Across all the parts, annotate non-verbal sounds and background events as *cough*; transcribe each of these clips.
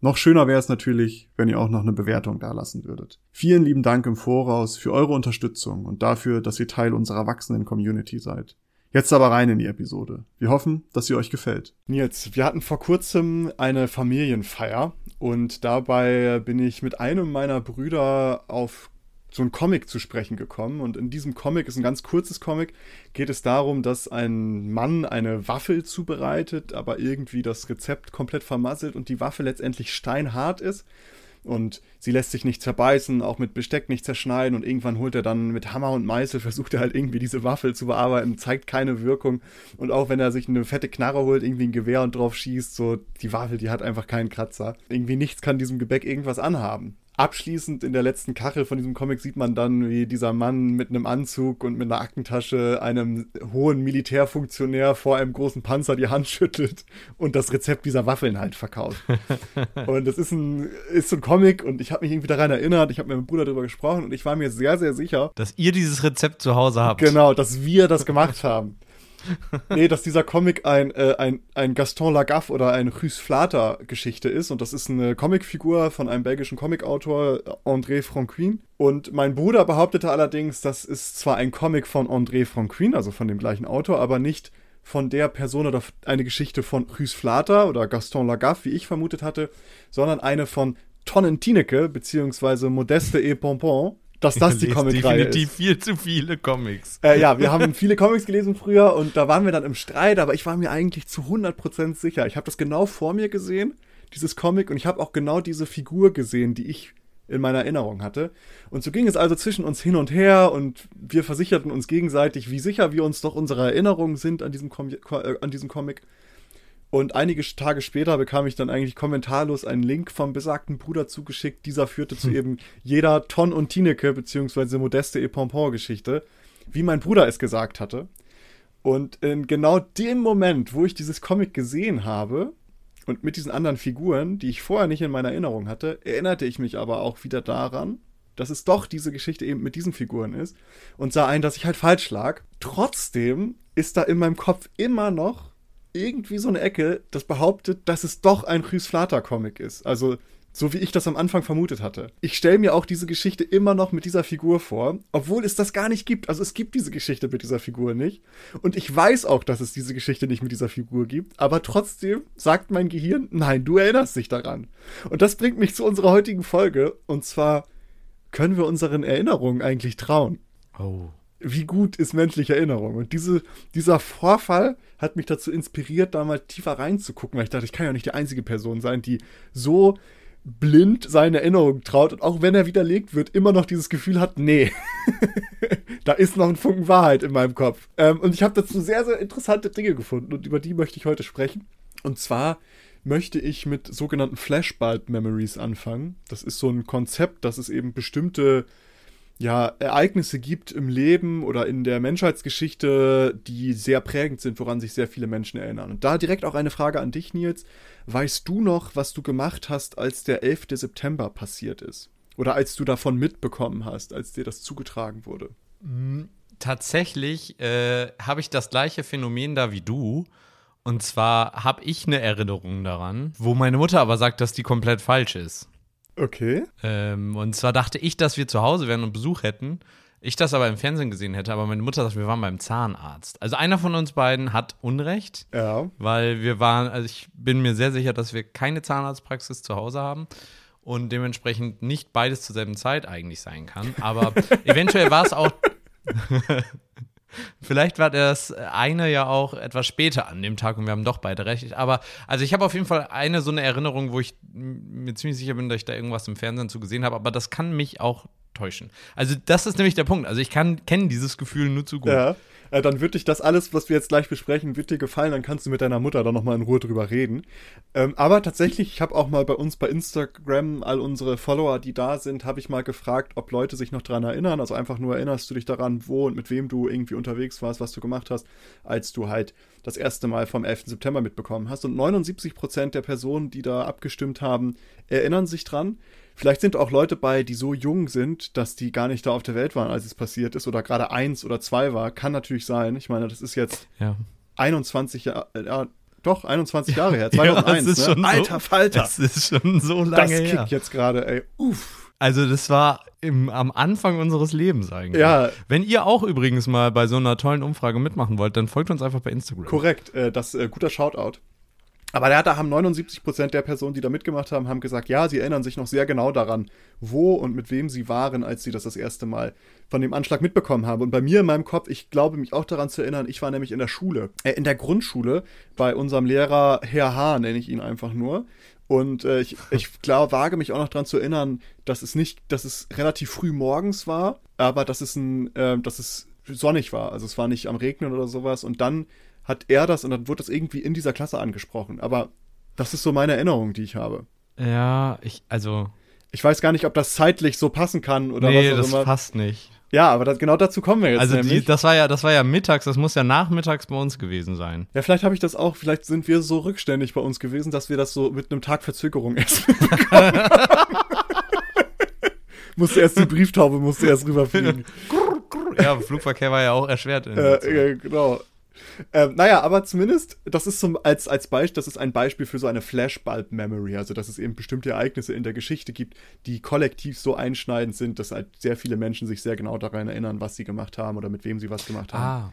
Noch schöner wäre es natürlich, wenn ihr auch noch eine Bewertung dalassen würdet. Vielen lieben Dank im Voraus für eure Unterstützung und dafür, dass ihr Teil unserer wachsenden Community seid. Jetzt aber rein in die Episode. Wir hoffen, dass sie euch gefällt. Nils, wir hatten vor kurzem eine Familienfeier und dabei bin ich mit einem meiner Brüder auf so ein Comic zu sprechen gekommen. Und in diesem Comic ist ein ganz kurzes Comic, geht es darum, dass ein Mann eine Waffel zubereitet, aber irgendwie das Rezept komplett vermasselt und die Waffe letztendlich steinhart ist. Und sie lässt sich nicht zerbeißen, auch mit Besteck nicht zerschneiden. Und irgendwann holt er dann mit Hammer und Meißel, *laughs* versucht er halt irgendwie diese Waffel zu bearbeiten, zeigt keine Wirkung. Und auch wenn er sich eine fette Knarre holt, irgendwie ein Gewehr und drauf schießt, so die Waffel, die hat einfach keinen Kratzer. Irgendwie nichts kann diesem Gebäck irgendwas anhaben abschließend in der letzten Kachel von diesem Comic sieht man dann, wie dieser Mann mit einem Anzug und mit einer Aktentasche einem hohen Militärfunktionär vor einem großen Panzer die Hand schüttelt und das Rezept dieser Waffeln halt verkauft. *laughs* und das ist ein, ist so ein Comic und ich habe mich irgendwie daran erinnert, ich habe mit meinem Bruder darüber gesprochen und ich war mir sehr, sehr sicher, dass ihr dieses Rezept zu Hause habt. Genau, dass wir das gemacht haben nee, dass dieser Comic ein, äh, ein, ein Gaston Lagaffe oder ein Rhys Flater Geschichte ist. Und das ist eine Comicfigur von einem belgischen Comicautor, André Franquin. Und mein Bruder behauptete allerdings, das ist zwar ein Comic von André Franquin, also von dem gleichen Autor, aber nicht von der Person oder eine Geschichte von Rhys Flater oder Gaston Lagaffe, wie ich vermutet hatte, sondern eine von Tonnen Tineke, beziehungsweise Modeste et Pompon, dass das die Comicreihe ist. definitiv viel zu viele Comics. Äh, ja, wir haben viele Comics gelesen früher und da waren wir dann im Streit, aber ich war mir eigentlich zu 100% sicher. Ich habe das genau vor mir gesehen, dieses Comic, und ich habe auch genau diese Figur gesehen, die ich in meiner Erinnerung hatte. Und so ging es also zwischen uns hin und her und wir versicherten uns gegenseitig, wie sicher wir uns doch unserer Erinnerungen sind an diesem, Com äh, an diesem Comic. Und einige Tage später bekam ich dann eigentlich kommentarlos einen Link vom besagten Bruder zugeschickt. Dieser führte zu hm. eben jeder Ton und Tineke beziehungsweise Modeste et Pompon Geschichte, wie mein Bruder es gesagt hatte. Und in genau dem Moment, wo ich dieses Comic gesehen habe und mit diesen anderen Figuren, die ich vorher nicht in meiner Erinnerung hatte, erinnerte ich mich aber auch wieder daran, dass es doch diese Geschichte eben mit diesen Figuren ist und sah ein, dass ich halt falsch lag. Trotzdem ist da in meinem Kopf immer noch irgendwie so eine Ecke, das behauptet, dass es doch ein Rhys Flater Comic ist. Also so wie ich das am Anfang vermutet hatte. Ich stelle mir auch diese Geschichte immer noch mit dieser Figur vor, obwohl es das gar nicht gibt. Also es gibt diese Geschichte mit dieser Figur nicht. Und ich weiß auch, dass es diese Geschichte nicht mit dieser Figur gibt. Aber trotzdem sagt mein Gehirn, nein, du erinnerst dich daran. Und das bringt mich zu unserer heutigen Folge. Und zwar, können wir unseren Erinnerungen eigentlich trauen? Oh wie gut ist menschliche Erinnerung? Und diese, dieser Vorfall hat mich dazu inspiriert, da mal tiefer reinzugucken, weil ich dachte, ich kann ja nicht die einzige Person sein, die so blind seine Erinnerung traut und auch wenn er widerlegt wird, immer noch dieses Gefühl hat, nee, *laughs* da ist noch ein Funken Wahrheit in meinem Kopf. Ähm, und ich habe dazu sehr, sehr interessante Dinge gefunden und über die möchte ich heute sprechen. Und zwar möchte ich mit sogenannten Flashbulb Memories anfangen. Das ist so ein Konzept, dass es eben bestimmte ja, Ereignisse gibt im Leben oder in der Menschheitsgeschichte, die sehr prägend sind, woran sich sehr viele Menschen erinnern. Und da direkt auch eine Frage an dich, Nils. Weißt du noch, was du gemacht hast, als der 11. September passiert ist? Oder als du davon mitbekommen hast, als dir das zugetragen wurde? Mm, tatsächlich äh, habe ich das gleiche Phänomen da wie du. Und zwar habe ich eine Erinnerung daran, wo meine Mutter aber sagt, dass die komplett falsch ist. Okay. Ähm, und zwar dachte ich, dass wir zu Hause wären und Besuch hätten. Ich das aber im Fernsehen gesehen hätte, aber meine Mutter sagt, wir waren beim Zahnarzt. Also einer von uns beiden hat Unrecht. Ja. Weil wir waren, also ich bin mir sehr sicher, dass wir keine Zahnarztpraxis zu Hause haben und dementsprechend nicht beides zur selben Zeit eigentlich sein kann. Aber *laughs* eventuell war es auch. *laughs* Vielleicht war das eine ja auch etwas später an dem Tag und wir haben doch beide recht. Aber also ich habe auf jeden Fall eine so eine Erinnerung, wo ich mir ziemlich sicher bin, dass ich da irgendwas im Fernsehen zu gesehen habe, aber das kann mich auch täuschen. Also das ist nämlich der Punkt. Also ich kann kenne dieses Gefühl nur zu gut. Ja. Äh, dann wird dich das alles, was wir jetzt gleich besprechen, wird dir gefallen, dann kannst du mit deiner Mutter da nochmal in Ruhe drüber reden. Ähm, aber tatsächlich, ich habe auch mal bei uns bei Instagram all unsere Follower, die da sind, habe ich mal gefragt, ob Leute sich noch daran erinnern. Also einfach nur erinnerst du dich daran, wo und mit wem du irgendwie unterwegs warst, was du gemacht hast, als du halt das erste Mal vom 11. September mitbekommen hast. Und 79% der Personen, die da abgestimmt haben, erinnern sich dran. Vielleicht sind auch Leute bei, die so jung sind, dass die gar nicht da auf der Welt waren, als es passiert ist, oder gerade eins oder zwei war. Kann natürlich sein. Ich meine, das ist jetzt Ja. 21 Jahre, äh, doch, 21 *laughs* Jahre her, 2001. Ja, das ist ne? schon so- Alter Falter. Das ist schon so Das lange kickt her. jetzt gerade, ey. Uff. Also das war im, am Anfang unseres Lebens eigentlich. Ja. Wenn ihr auch übrigens mal bei so einer tollen Umfrage mitmachen wollt, dann folgt uns einfach bei Instagram. Korrekt, äh, das äh, guter Shoutout. Aber da, da haben 79% der Personen, die da mitgemacht haben, haben gesagt, ja, sie erinnern sich noch sehr genau daran, wo und mit wem sie waren, als sie das das erste Mal von dem Anschlag mitbekommen haben. Und bei mir in meinem Kopf, ich glaube mich auch daran zu erinnern, ich war nämlich in der Schule, äh, in der Grundschule, bei unserem Lehrer Herr H., nenne ich ihn einfach nur. Und äh, ich, *laughs* ich glaube, wage mich auch noch daran zu erinnern, dass es nicht, dass es relativ früh morgens war, aber dass es ein, äh, dass es sonnig war. Also es war nicht am Regnen oder sowas. Und dann hat er das und dann wurde das irgendwie in dieser Klasse angesprochen. Aber das ist so meine Erinnerung, die ich habe. Ja, ich, also, Ich weiß gar nicht, ob das zeitlich so passen kann oder nee, was auch das immer. passt nicht. Ja, aber das, genau dazu kommen wir jetzt Also die, das war ja, das war ja mittags, das muss ja nachmittags bei uns gewesen sein. ja, vielleicht habe ich das auch, vielleicht sind wir so rückständig bei uns gewesen, dass wir das so mit einem Tag Verzögerung *laughs* erst musste erst die Brieftaube, musste erst rüberfliegen. *laughs* Ja, Flugverkehr war ja auch erschwert. In Äh, Zeit. äh, genau. Ähm, naja, aber zumindest, das ist zum, als, als Beispiel, das ist ein Beispiel für so eine Flashbulb-Memory, also dass es eben bestimmte Ereignisse in der Geschichte gibt, die kollektiv so einschneidend sind, dass halt sehr viele Menschen sich sehr genau daran erinnern, was sie gemacht haben oder mit wem sie was gemacht haben. Ah.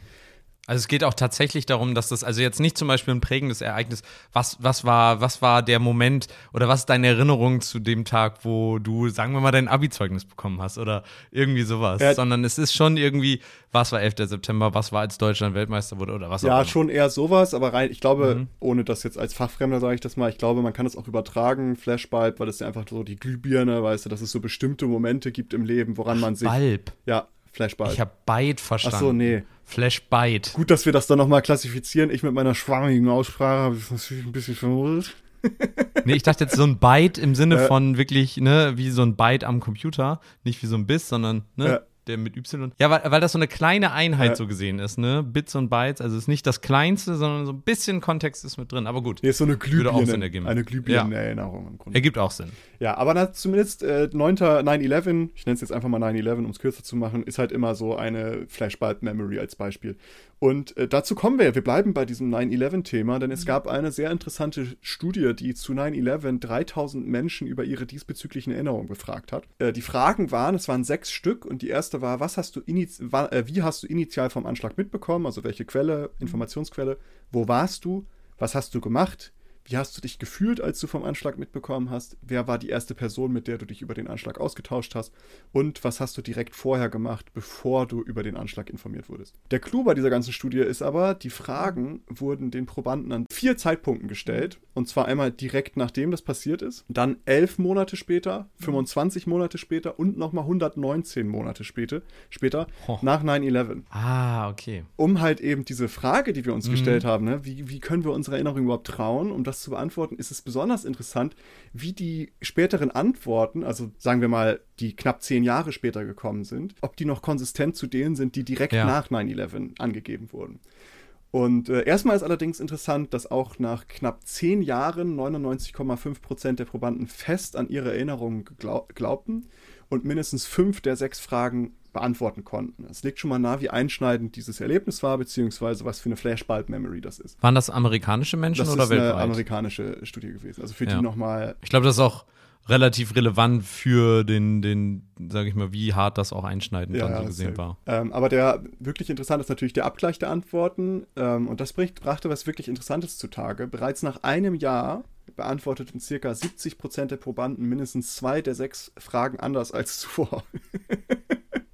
Also es geht auch tatsächlich darum, dass das, also jetzt nicht zum Beispiel ein prägendes Ereignis, was, was war, was war der Moment oder was ist deine Erinnerung zu dem Tag, wo du, sagen wir mal, dein Abi-Zeugnis bekommen hast oder irgendwie sowas, Ja. sondern es ist schon irgendwie, was war 11. September, was war als Deutschland Weltmeister wurde oder was auch Ja, immer. schon eher sowas, aber rein, ich glaube, Mhm. ohne das jetzt als Fachfremder sage ich das mal, ich glaube, man kann das auch übertragen, Flashbulb, weil das ja einfach so die Glühbirne, weißt du, dass es so bestimmte Momente gibt im Leben, woran man sich. Balb. Ja, Flashbulb. Ich habe Byte verstanden. Ach so, nee. Flash Byte. Gut, dass wir das dann nochmal klassifizieren. Ich mit meiner schwammigen Aussprache habe es natürlich ein bisschen vermutet. *laughs* Nee, ich dachte jetzt so ein Byte im Sinne Äh. von wirklich, ne, wie so ein Byte am Computer. Nicht wie so ein Biss, sondern, ne, Ja. Der mit Y. Ja, weil, weil das so eine kleine Einheit Ja. so gesehen ist, ne? Bits und Bytes. Also es ist nicht das kleinste, sondern so ein bisschen Kontext ist mit drin. Aber gut. Hier ist so eine Glühbirne. Eine Glühbirnen-Erinnerung im Grunde. Ergibt auch Sinn. Ja, aber na, zumindest äh, 9. 9-11, ich nenne es jetzt einfach mal 9-11, um es kürzer zu machen, ist halt immer so eine Flashbulb-Memory als Beispiel. Und äh, dazu kommen wir, wir bleiben bei diesem 9-11-Thema, denn es gab eine sehr interessante Studie, die zu 9-11 3000 Menschen über ihre diesbezüglichen Erinnerungen befragt hat. Äh, die Fragen waren, es waren sechs Stück und die erste war, was hast du äh, wie hast du initial vom Anschlag mitbekommen, also welche Quelle, Informationsquelle, wo warst du, was hast du gemacht, wie hast du dich gefühlt, als du vom Anschlag mitbekommen hast? Wer war die erste Person, mit der du dich über den Anschlag ausgetauscht hast? Und was hast du direkt vorher gemacht, bevor du über den Anschlag informiert wurdest? Der Clou bei dieser ganzen Studie ist aber, die Fragen wurden den Probanden an vier Zeitpunkten gestellt. Und zwar einmal direkt nachdem das passiert ist, dann elf Monate später, 25 Monate später und nochmal 119 Monate später, später Ho. nach 9-11 Ah, okay. um halt eben diese Frage, die wir uns gestellt haben, ne, wie, wie können wir unserer Erinnerung überhaupt trauen, um das zu beantworten, ist es besonders interessant, wie die späteren Antworten, also sagen wir mal, die knapp zehn Jahre später gekommen sind, ob die noch konsistent zu denen sind, die direkt Ja. nach 9-11 angegeben wurden. Und äh, erstmal ist allerdings interessant, dass auch nach knapp zehn Jahren 99,5 Prozent der Probanden fest an ihre Erinnerungen geglau glaubten und mindestens fünf der sechs Fragen beantworten konnten. Es liegt schon mal nah, wie einschneidend dieses Erlebnis war, beziehungsweise was für eine Flashbulb-Memory das ist. Waren das amerikanische Menschen Das oder ist eine weltweit? amerikanische Studie gewesen. Also für Ja. die nochmal Ich glaube, das ist auch relativ relevant für den, den, sag ich mal, wie hart das auch einschneidend dann so gesehen war. Ähm, aber der wirklich interessant ist natürlich der Abgleich der Antworten. Ähm, und das bricht, brachte was wirklich Interessantes zutage. Bereits nach einem Jahr beantworteten circa 70% der Probanden mindestens zwei der sechs Fragen anders als zuvor. *laughs*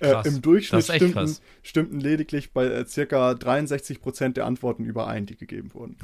Äh, Im Durchschnitt stimmten, stimmten, lediglich bei äh, circa 63 Prozent der Antworten überein, die gegeben wurden.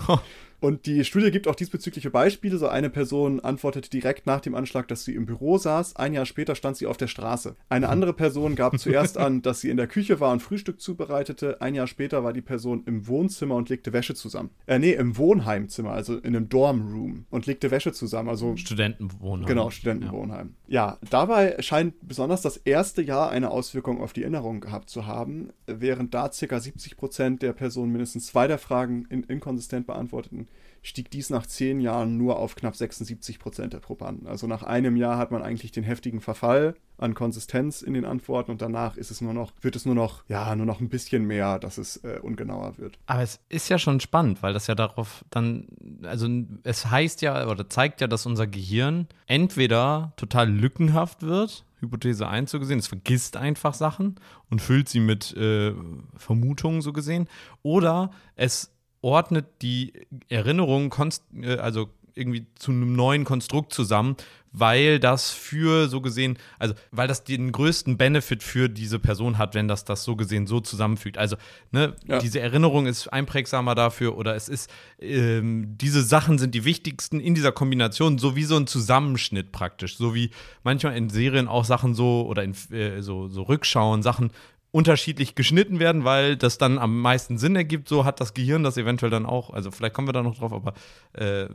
Und die Studie gibt auch diesbezügliche Beispiele. So eine Person antwortete direkt nach dem Anschlag, dass sie im Büro saß. Ein Jahr später stand sie auf der Straße. Eine andere Person gab *laughs* zuerst an, dass sie in der Küche war und Frühstück zubereitete. Ein Jahr später war die Person im Wohnzimmer und legte Wäsche zusammen. Äh, nee, im Wohnheimzimmer, also in einem Dormroom und legte Wäsche zusammen. Also Studentenwohnheim. Genau, Studentenwohnheim. Ja. ja, dabei scheint besonders das erste Jahr eine Auswirkung auf die Erinnerung gehabt zu haben, während da ca. 70 Prozent der Personen mindestens zwei der Fragen in inkonsistent beantworteten stieg dies nach zehn Jahren nur auf knapp 76 Prozent der Probanden. Also nach einem Jahr hat man eigentlich den heftigen Verfall an Konsistenz in den Antworten und danach ist es nur noch, wird es nur noch, ja, nur noch ein bisschen mehr, dass es äh, ungenauer wird. Aber es ist ja schon spannend, weil das ja darauf dann, also es heißt ja oder zeigt ja, dass unser Gehirn entweder total lückenhaft wird, Hypothese 1 so gesehen, es vergisst einfach Sachen und füllt sie mit äh, Vermutungen so gesehen, oder es ordnet die Erinnerung äh, also irgendwie zu einem neuen Konstrukt zusammen, weil das für so gesehen, also weil das den größten Benefit für diese Person hat, wenn das das so gesehen so zusammenfügt. Also ne, ja. diese Erinnerung ist einprägsamer dafür oder es ist, ähm, diese Sachen sind die wichtigsten in dieser Kombination, so wie so ein Zusammenschnitt praktisch, so wie manchmal in Serien auch Sachen so oder in äh, so, so Rückschauen, Sachen unterschiedlich geschnitten werden, weil das dann am meisten Sinn ergibt. So hat das Gehirn das eventuell dann auch. Also vielleicht kommen wir da noch drauf, aber äh,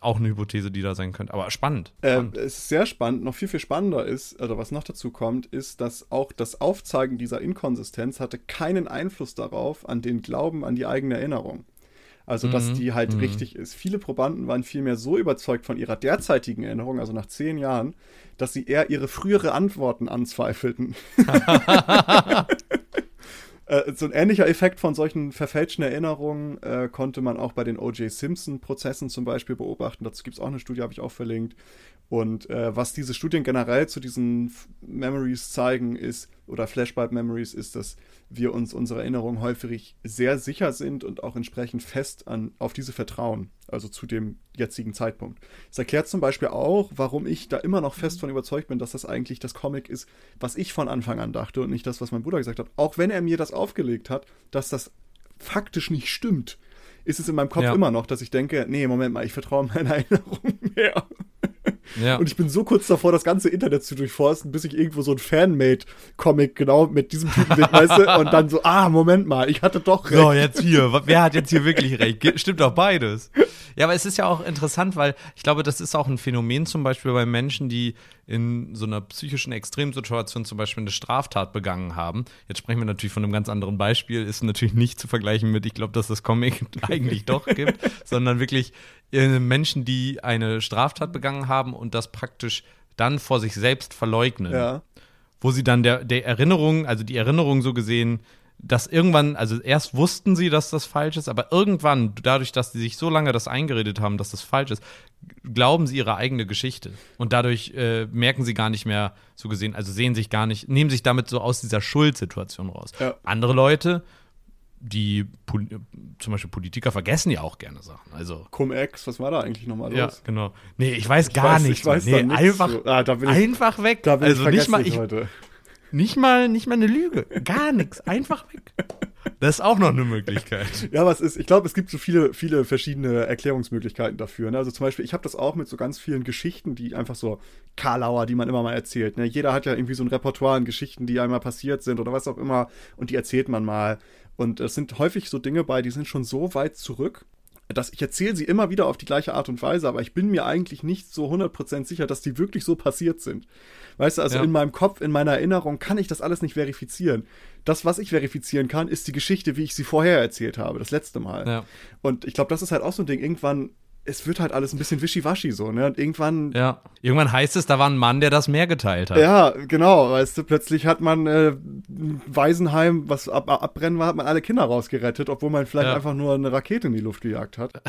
auch eine Hypothese, die da sein könnte. Aber spannend. spannend. Äh, es ist sehr spannend. Noch viel, viel spannender ist, oder was noch dazu kommt, ist, dass auch das Aufzeigen dieser Inkonsistenz hatte keinen Einfluss darauf, an den Glauben an die eigene Erinnerung. Also, dass mhm. die halt mhm. richtig ist. Viele Probanden waren vielmehr so überzeugt von ihrer derzeitigen Erinnerung, also nach zehn Jahren, dass sie eher ihre frühere Antworten anzweifelten. *laughs* äh, so ein ähnlicher Effekt von solchen verfälschten Erinnerungen äh, konnte man auch bei den O.J. Simpson-Prozessen zum Beispiel beobachten. Dazu gibt es auch eine Studie, habe ich auch verlinkt. Und äh, was diese Studien generell zu diesen Memories zeigen, ist, oder Flashbulb-Memories, ist, dass wir uns unserer Erinnerung häufig sehr sicher sind und auch entsprechend fest an, auf diese vertrauen, also zu dem jetzigen Zeitpunkt. Das erklärt zum Beispiel auch, warum ich da immer noch fest von überzeugt bin, dass das eigentlich das Comic ist, was ich von Anfang an dachte und nicht das, was mein Bruder gesagt hat. Auch wenn er mir das aufgelegt hat, dass das faktisch nicht stimmt, ist es in meinem Kopf ja. immer noch, dass ich denke, nee, Moment mal, ich vertraue meiner *laughs* Erinnerung mehr. Ja. Und ich bin so kurz davor, das ganze Internet zu durchforsten, bis ich irgendwo so ein Fanmade-Comic genau mit diesem Typen sehe, weißt du? Und dann so, ah, Moment mal, ich hatte doch recht. So, jetzt hier, wer hat jetzt hier wirklich recht? Stimmt doch beides. Ja, aber es ist ja auch interessant, weil ich glaube, das ist auch ein Phänomen zum Beispiel bei Menschen, die in so einer psychischen Extremsituation zum Beispiel eine Straftat begangen haben. Jetzt sprechen wir natürlich von einem ganz anderen Beispiel, ist natürlich nicht zu vergleichen mit, ich glaube, dass das Comic *laughs* eigentlich doch gibt, *laughs* sondern wirklich äh, Menschen, die eine Straftat begangen haben und das praktisch dann vor sich selbst verleugnen. Ja. Wo sie dann der, der Erinnerung, also die Erinnerung so gesehen, dass irgendwann, also erst wussten sie, dass das falsch ist, aber irgendwann, dadurch, dass sie sich so lange das eingeredet haben, dass das falsch ist, glauben sie ihre eigene Geschichte. Und dadurch äh, merken sie gar nicht mehr so gesehen, also sehen sich gar nicht, nehmen sich damit so aus dieser Schuldsituation raus. Ja. Andere Leute die zum Beispiel Politiker vergessen ja auch gerne Sachen. Also Cum-Ex, was war da eigentlich nochmal los? Ja, genau. Nee, ich weiß ich gar weiß, nichts. Ich weiß nee, einfach, so. ah, einfach weg. Also ich nicht mal ich, heute. Nicht mal, nicht mal eine Lüge. Gar nichts. Einfach weg. Das ist auch noch eine Möglichkeit. *laughs* ja, was ist, ich glaube, es gibt so viele, viele verschiedene Erklärungsmöglichkeiten dafür. Ne? Also zum Beispiel, ich habe das auch mit so ganz vielen Geschichten, die einfach so Karlauer, die man immer mal erzählt. Ne? Jeder hat ja irgendwie so ein Repertoire an Geschichten, die einmal passiert sind oder was auch immer und die erzählt man mal. Und es sind häufig so Dinge bei, die sind schon so weit zurück, dass ich erzähle sie immer wieder auf die gleiche Art und Weise, aber ich bin mir eigentlich nicht so 100% sicher, dass die wirklich so passiert sind. Weißt du, also ja. in meinem Kopf, in meiner Erinnerung kann ich das alles nicht verifizieren. Das, was ich verifizieren kann, ist die Geschichte, wie ich sie vorher erzählt habe, das letzte Mal. Ja. Und ich glaube, das ist halt auch so ein Ding. Irgendwann es wird halt alles ein bisschen wischiwaschi so, ne? Und irgendwann. Ja. Irgendwann heißt es, da war ein Mann, der das Meer geteilt hat. Ja, genau. Weißt du, plötzlich hat man äh, ein Waisenheim, was ab, abbrennen war, hat man alle Kinder rausgerettet, obwohl man vielleicht ja. einfach nur eine Rakete in die Luft gejagt hat. *laughs*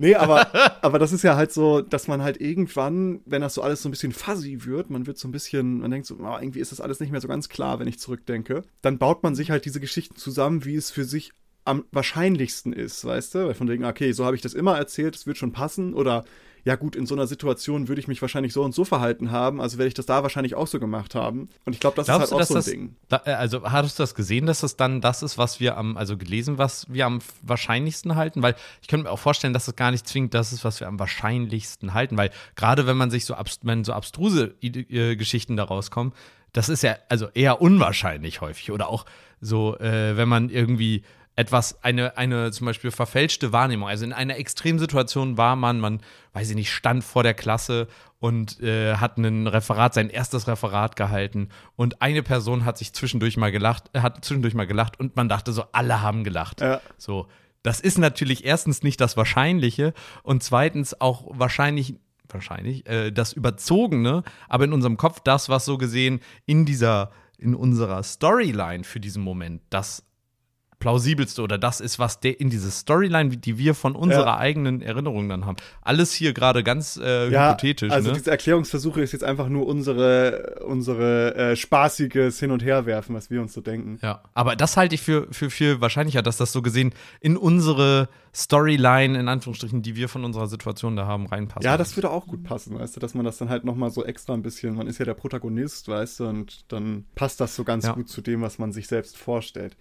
Nee, aber, *laughs* aber das ist ja halt so, dass man halt irgendwann, wenn das so alles so ein bisschen fuzzy wird, man wird so ein bisschen, man denkt so, oh, irgendwie ist das alles nicht mehr so ganz klar, wenn ich zurückdenke, dann baut man sich halt diese Geschichten zusammen, wie es für sich am wahrscheinlichsten ist, weißt du? Weil von wegen, okay, so habe ich das immer erzählt, es wird schon passen oder ja gut, in so einer Situation würde ich mich wahrscheinlich so und so verhalten haben, also werde ich das da wahrscheinlich auch so gemacht haben. Und ich glaube, das Glaubst ist halt auch so ein das, Ding. Da, äh, also hattest du das gesehen, dass das dann das ist, was wir am, also gelesen, was wir am wahrscheinlichsten halten? Weil ich könnte mir auch vorstellen, dass es gar nicht zwingend das ist, was wir am wahrscheinlichsten halten. Weil gerade wenn man sich so, abst wenn so abstruse äh, Geschichten da rauskommen, das ist ja also eher unwahrscheinlich häufig. Oder auch so, äh, wenn man irgendwie etwas, eine, eine zum Beispiel verfälschte Wahrnehmung. Also in einer Extremsituation war man, man, weiß ich nicht, stand vor der Klasse und äh, hat ein Referat, sein erstes Referat gehalten und eine Person hat sich zwischendurch mal gelacht, hat zwischendurch mal gelacht und man dachte so, alle haben gelacht. Ja. So. Das ist natürlich erstens nicht das Wahrscheinliche und zweitens auch wahrscheinlich wahrscheinlich äh, das Überzogene, aber in unserem Kopf das, was so gesehen in dieser in unserer Storyline für diesen Moment das plausibelste oder das ist, was der in diese Storyline, die wir von unserer Ja. eigenen Erinnerung dann haben. Alles hier gerade ganz äh, Ja, hypothetisch. also ne? diese Erklärungsversuche ist jetzt einfach nur unsere, unsere äh, spaßiges Hin- und Herwerfen, was wir uns so denken. Ja, aber das halte ich für, für viel wahrscheinlicher, dass das so gesehen in unsere Storyline, in Anführungsstrichen, die wir von unserer Situation da haben, reinpasst. Ja, das würde auch gut passen, weißt du, dass man das dann halt nochmal so extra ein bisschen, man ist ja der Protagonist, weißt du, und dann passt das so ganz Ja. gut zu dem, was man sich selbst vorstellt.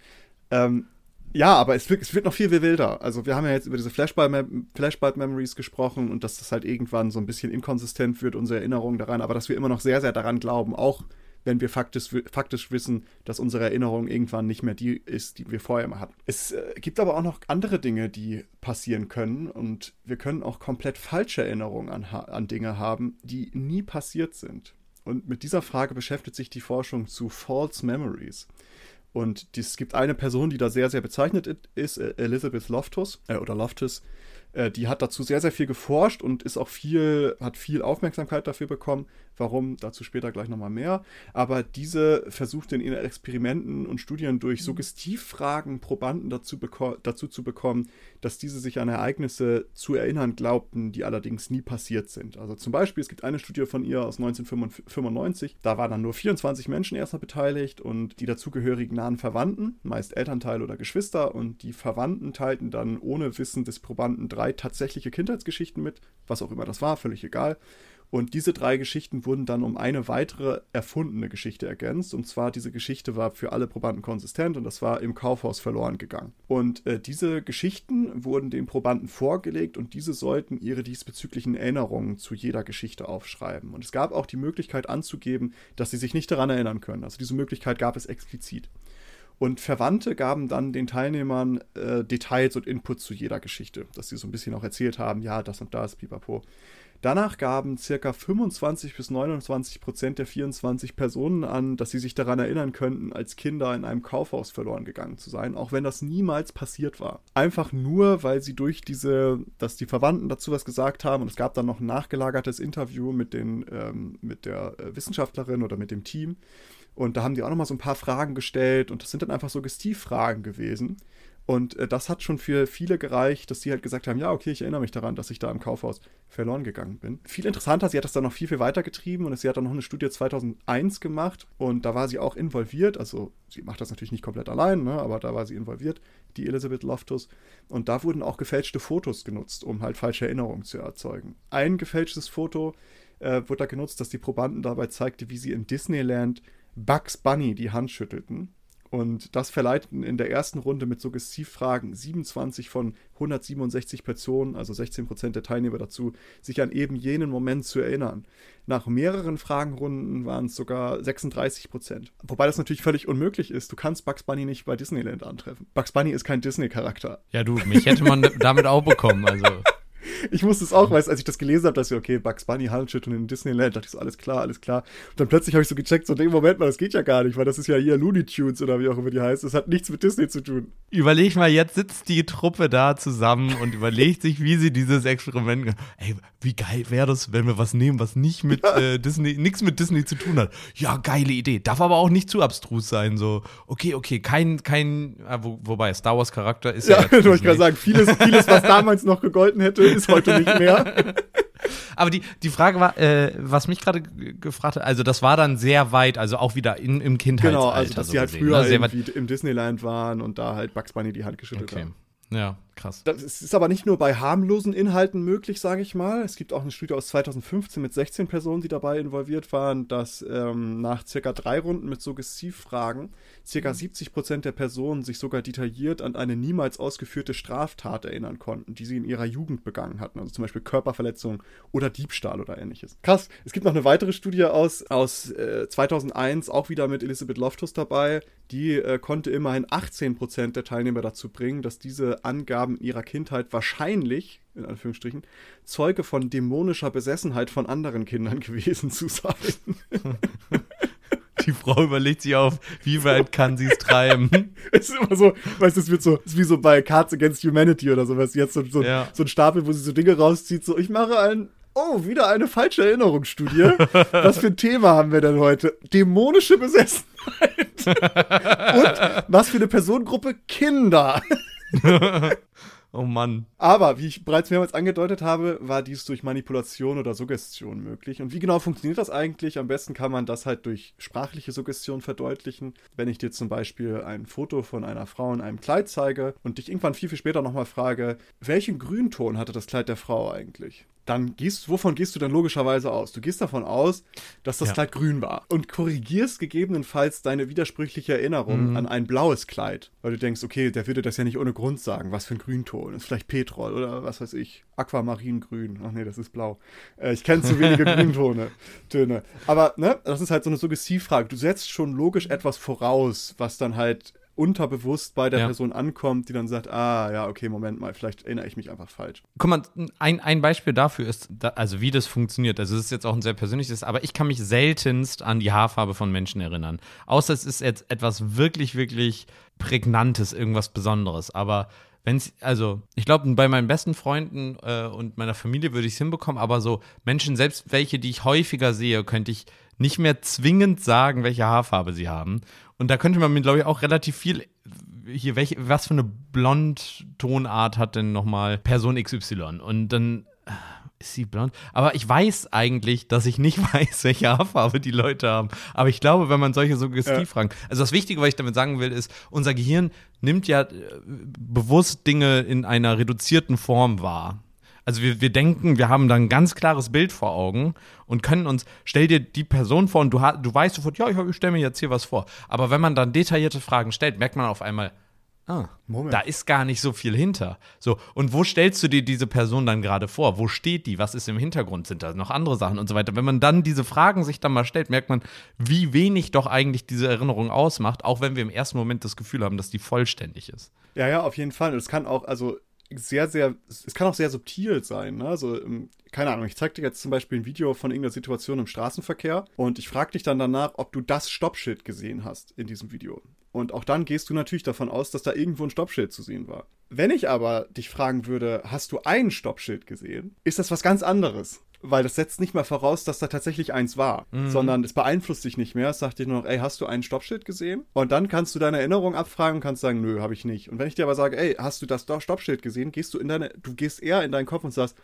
Ähm, ja, aber es wird, es wird noch viel wilder. Also wir haben ja jetzt über diese Flashbulb- Flashbulb-Memories gesprochen und dass das halt irgendwann so ein bisschen inkonsistent wird, unsere Erinnerung daran, aber dass wir immer noch sehr, sehr daran glauben, auch wenn wir faktisch, faktisch wissen, dass unsere Erinnerung irgendwann nicht mehr die ist, die wir vorher mal hatten. Es äh, gibt aber auch noch andere Dinge, die passieren können und wir können auch komplett falsche Erinnerungen an, an Dinge haben, die nie passiert sind. Und mit dieser Frage beschäftigt sich die Forschung zu False Memories. Und es gibt eine Person, die da sehr, sehr bezeichnet ist, äh, Elizabeth Loftus, äh, oder Loftus, äh, die hat dazu sehr, sehr viel geforscht und ist auch viel, hat viel Aufmerksamkeit dafür bekommen. Warum? Dazu später gleich nochmal mehr. Aber diese versucht in ihren Experimenten und Studien durch Suggestivfragen Probanden dazu, dazu zu bekommen, dass diese sich an Ereignisse zu erinnern glaubten, die allerdings nie passiert sind. Also zum Beispiel, es gibt eine Studie von ihr aus 1995, da waren dann nur 24 Menschen erstmal beteiligt und die dazugehörigen nahen Verwandten, meist Elternteile oder Geschwister, und die Verwandten teilten dann ohne Wissen des Probanden drei tatsächliche Kindheitsgeschichten mit, was auch immer das war, völlig egal. Und diese drei Geschichten wurden dann um eine weitere erfundene Geschichte ergänzt. Und zwar diese Geschichte war für alle Probanden konsistent und das war im Kaufhaus verloren gegangen. Und äh, diese Geschichten wurden den Probanden vorgelegt und diese sollten ihre diesbezüglichen Erinnerungen zu jeder Geschichte aufschreiben. Und es gab auch die Möglichkeit anzugeben, dass sie sich nicht daran erinnern können. Also diese Möglichkeit gab es explizit. Und Verwandte gaben dann den Teilnehmern äh, Details und Input zu jeder Geschichte, dass sie so ein bisschen auch erzählt haben, ja, das und das, pipapo. Danach gaben circa 25 bis 29 Prozent der 24 Personen an, dass sie sich daran erinnern könnten, als Kinder in einem Kaufhaus verloren gegangen zu sein, auch wenn das niemals passiert war. Einfach nur, weil sie durch diese, dass die Verwandten dazu was gesagt haben und es gab dann noch ein nachgelagertes Interview mit, den, ähm, mit der äh, Wissenschaftlerin oder mit dem Team. Und da haben die auch nochmal so ein paar Fragen gestellt und das sind dann einfach Suggestivfragen gewesen. Und äh, das hat schon für viele gereicht, dass die halt gesagt haben, ja, okay, ich erinnere mich daran, dass ich da im Kaufhaus verloren gegangen bin. Viel interessanter, sie hat das dann noch viel, viel weiter getrieben und sie hat dann noch eine Studie 2001 gemacht und da war sie auch involviert, also sie macht das natürlich nicht komplett allein, ne, aber da war sie involviert, die Elizabeth Loftus. Und da wurden auch gefälschte Fotos genutzt, um halt falsche Erinnerungen zu erzeugen. Ein gefälschtes Foto äh, wurde da genutzt, dass die Probanden dabei zeigte, wie sie in Disneyland Bugs Bunny die Hand schüttelten. Und das verleiteten in der ersten Runde mit Suggestivfragen 27 von 167 Personen, also 16 Prozent der Teilnehmer dazu, sich an eben jenen Moment zu erinnern. Nach mehreren Fragenrunden waren es sogar 36 Prozent. Wobei das natürlich völlig unmöglich ist. Du kannst Bugs Bunny nicht bei Disneyland antreffen. Bugs Bunny ist kein Disney-Charakter. Ja, du, mich hätte man damit auch bekommen. Also, *laughs* Ich wusste es auch, weil als ich das gelesen habe, dass ich, okay, Bugs Bunny, Handschütteln in Disneyland, dachte ich so, alles klar, alles klar. Und dann plötzlich habe ich so gecheckt, so, nee, Moment mal, das geht ja gar nicht, weil das ist ja hier Looney Tunes oder wie auch immer die heißt. Das hat nichts mit Disney zu tun. überleg mal, jetzt sitzt die Truppe da zusammen und überlegt sich, wie sie dieses Experiment. Ey, wie geil wäre das, wenn wir was nehmen, was nicht mit äh, Disney, nichts mit Disney zu tun hat. Ja, geile Idee. Darf aber auch nicht zu abstrus sein. So, okay, okay, kein, kein, ah, wo, wobei Star Wars Charakter ist ja. Ja, *laughs* wollte ich gerade sagen, vieles, vieles, was damals noch gegolten hätte, ist heute nicht mehr. *laughs* Aber die, die Frage war, äh, was mich gerade gefragt hat, also das war dann sehr weit, also auch wieder in, im Kindheitsalter. Genau, also dass so sie halt gesehen, früher ne? Im Disneyland waren und da halt Bugs Bunny die Hand geschüttelt Okay. haben. Ja, krass. Das ist aber nicht nur bei harmlosen Inhalten möglich, sage ich mal. Es gibt auch eine Studie aus 2015 mit 16 Personen, die dabei involviert waren, dass ähm, nach circa drei Runden mit Suggestivfragen circa 70 Prozent der Personen sich sogar detailliert an eine niemals ausgeführte Straftat erinnern konnten, die sie in ihrer Jugend begangen hatten. Also zum Beispiel Körperverletzung oder Diebstahl oder ähnliches. Krass. Es gibt noch eine weitere Studie aus, aus äh, 2001, auch wieder mit Elizabeth Loftus dabei. Die äh, konnte immerhin 18 Prozent der Teilnehmer dazu bringen, dass diese Angaben in ihrer Kindheit wahrscheinlich, in Anführungsstrichen, Zeuge von dämonischer Besessenheit von anderen Kindern *laughs* gewesen zu sein. *laughs* Die Frau überlegt sich auf, wie weit kann sie es treiben. *laughs* Es ist immer so, weißt du, es wird so, es ist wie so bei Cards Against Humanity oder sowas. Jetzt so, so, Ja. so ein Stapel, wo sie so Dinge rauszieht, so, ich mache ein, oh, wieder eine falsche Erinnerungsstudie. Was für ein Thema haben wir denn heute? Dämonische Besessenheit. Und was für eine Personengruppe? Kinder. *laughs* Oh Mann. Aber, wie ich bereits mehrmals angedeutet habe, war dies durch Manipulation oder Suggestion möglich. Und wie genau funktioniert das eigentlich? Am besten kann man das halt durch sprachliche Suggestion verdeutlichen. Wenn ich dir zum Beispiel ein Foto von einer Frau in einem Kleid zeige und dich irgendwann viel, viel später nochmal frage, welchen Grünton hatte das Kleid der Frau eigentlich? Dann gehst, wovon gehst du dann logischerweise aus? Du gehst davon aus, dass das Ja. Kleid grün war und korrigierst gegebenenfalls deine widersprüchliche Erinnerung an ein blaues Kleid, weil du denkst, okay, der würde das ja nicht ohne Grund sagen. Was für ein Grünton? Ist vielleicht Petrol oder was weiß ich, Aquamaringrün. Ach nee, das ist blau. Äh, ich kenne zu wenige *laughs* Grüntone, Töne. Aber ne, das ist halt so eine Suggestivfrage. Du setzt schon logisch etwas voraus, was dann halt unterbewusst bei der Ja. Person ankommt, die dann sagt, ah ja, okay, Moment mal, vielleicht erinnere ich mich einfach falsch. Guck mal, ein, ein Beispiel dafür ist, da, also wie das funktioniert. Also es ist jetzt auch ein sehr persönliches, aber ich kann mich seltenst an die Haarfarbe von Menschen erinnern. Außer es ist jetzt etwas wirklich, wirklich Prägnantes, irgendwas Besonderes. Aber wenn es, also ich glaube, bei meinen besten Freunden äh, und meiner Familie würde ich es hinbekommen, aber so Menschen, selbst welche, die ich häufiger sehe, könnte ich nicht mehr zwingend sagen, welche Haarfarbe sie haben. Und da könnte man mir, glaube ich, auch relativ viel hier, welche, was für eine Blond-Tonart hat denn nochmal Person XY? Und dann äh, ist sie blond. Aber ich weiß eigentlich, dass ich nicht *laughs* weiß, welche Haarfarbe die Leute haben. Aber ich glaube, wenn man solche Suggestivfragen. Also das Wichtige, was ich damit sagen will, ist, unser Gehirn nimmt ja äh, bewusst Dinge in einer reduzierten Form wahr. Also wir, wir denken, wir haben da ein ganz klares Bild vor Augen und können uns, stell dir die Person vor und du, du weißt sofort, ja, ich, ich stelle mir jetzt hier was vor. Aber wenn man dann detaillierte Fragen stellt, merkt man auf einmal, ah, Moment. da ist gar nicht so viel hinter. So, und wo stellst du dir diese Person dann gerade vor? Wo steht die? Was ist im Hintergrund? Sind da noch andere Sachen und so weiter? Wenn man dann diese Fragen sich dann mal stellt, merkt man, wie wenig doch eigentlich diese Erinnerung ausmacht, auch wenn wir im ersten Moment das Gefühl haben, dass die vollständig ist. Ja, ja, auf jeden Fall. Und es kann auch, also sehr, sehr, es kann auch sehr subtil sein. Ne? Also, ähm, keine Ahnung, ich zeig dir jetzt zum Beispiel ein Video von irgendeiner Situation im Straßenverkehr und ich frage dich dann danach, ob du das Stoppschild gesehen hast in diesem Video. Und auch dann gehst du natürlich davon aus, dass da irgendwo ein Stoppschild zu sehen war. Wenn ich aber dich fragen würde, hast du ein Stoppschild gesehen, ist das was ganz anderes. Weil das setzt nicht mal voraus, dass da tatsächlich eins war, sondern es beeinflusst dich nicht mehr. Es sagt dir nur noch, ey, hast du ein Stoppschild gesehen? Und dann kannst du deine Erinnerung abfragen und kannst sagen, nö, habe ich nicht. Und wenn ich dir aber sage, ey, hast du das Stoppschild gesehen, gehst du in deine, du gehst eher in deinen Kopf und sagst,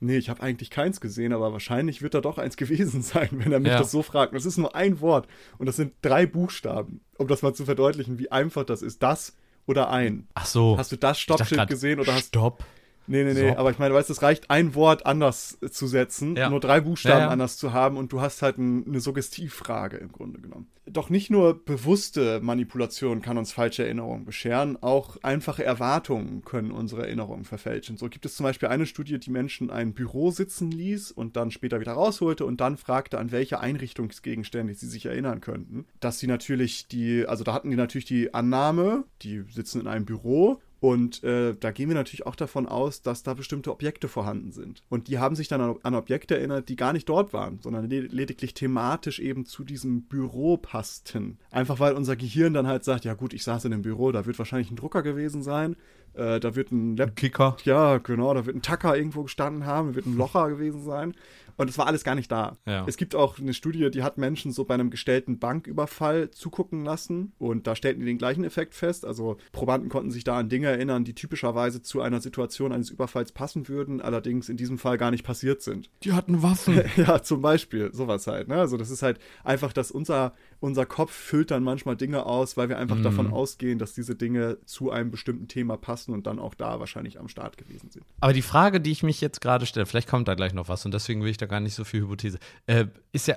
nee, ich habe eigentlich keins gesehen, aber wahrscheinlich wird da doch eins *laughs* gewesen sein, wenn er mich Ja. das so fragt. Und das ist nur ein Wort und das sind drei Buchstaben, um das mal zu verdeutlichen, wie einfach das ist. Das oder ein. Ach so. Hast du das Stoppschild gesehen oder hast Stopp. Nee, nee, nee, So. aber ich meine, weißt du, es reicht, ein Wort anders zu setzen, Ja. nur drei Buchstaben Ja, ja. anders zu haben und du hast halt ein, eine Suggestivfrage im Grunde genommen. Doch nicht nur bewusste Manipulation kann uns falsche Erinnerungen bescheren, auch einfache Erwartungen können unsere Erinnerungen verfälschen. So gibt es zum Beispiel eine Studie, die Menschen ein Büro sitzen ließ und dann später wieder rausholte und dann fragte, an welche Einrichtungsgegenstände sie sich erinnern könnten. Dass sie natürlich die, also da hatten die natürlich die Annahme, die sitzen in einem Büro und äh, da gehen wir natürlich auch davon aus, dass da bestimmte Objekte vorhanden sind. Und die haben sich dann an, an Objekte erinnert, die gar nicht dort waren, sondern le lediglich thematisch eben zu diesem Büro passten. Einfach weil unser Gehirn dann halt sagt, ja gut, ich saß in dem Büro, da wird wahrscheinlich ein Drucker gewesen sein. Äh, da wird ein Laptop. Kicker. Ja, genau, da wird ein Tacker irgendwo gestanden haben, da wird ein Locher *laughs* gewesen sein. Und es war alles gar nicht da. Ja. Es gibt auch eine Studie, die hat Menschen so bei einem gestellten Banküberfall zugucken lassen und da stellten die den gleichen Effekt fest. Also Probanden konnten sich da an Dinge erinnern, die typischerweise zu einer Situation eines Überfalls passen würden, allerdings in diesem Fall gar nicht passiert sind. Die hatten Waffen. *laughs* ja, zum Beispiel, sowas halt. Ne? Also das ist halt einfach, dass unser, unser Kopf füllt dann manchmal Dinge aus, weil wir einfach Mhm. davon ausgehen, dass diese Dinge zu einem bestimmten Thema passen und dann auch da wahrscheinlich am Start gewesen sind. Aber die Frage, die ich mich jetzt gerade stelle, vielleicht kommt da gleich noch was und deswegen will ich da gar nicht so viel Hypothese. Äh, ist ja,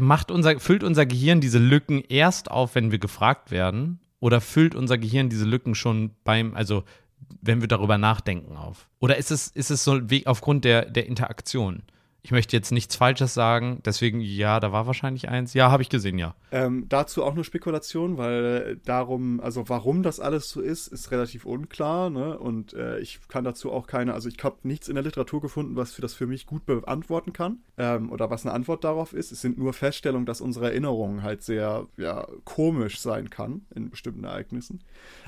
macht unser, füllt unser Gehirn diese Lücken erst auf, wenn wir gefragt werden? Oder füllt unser Gehirn diese Lücken schon beim, also wenn wir darüber nachdenken auf? Oder ist es, ist es so aufgrund der, der Interaktion? Ich möchte jetzt nichts Falsches sagen, deswegen, ja, da war wahrscheinlich eins. Ja, habe ich gesehen, ja. Ähm, dazu auch nur Spekulation, weil darum, also warum das alles so ist, ist relativ unklar. Ne? Und äh, ich kann dazu auch keine, also ich habe nichts in der Literatur gefunden, was für das für mich gut beantworten kann ähm, oder was eine Antwort darauf ist. Es sind nur Feststellungen, dass unsere Erinnerung halt sehr ja, komisch sein kann in bestimmten Ereignissen.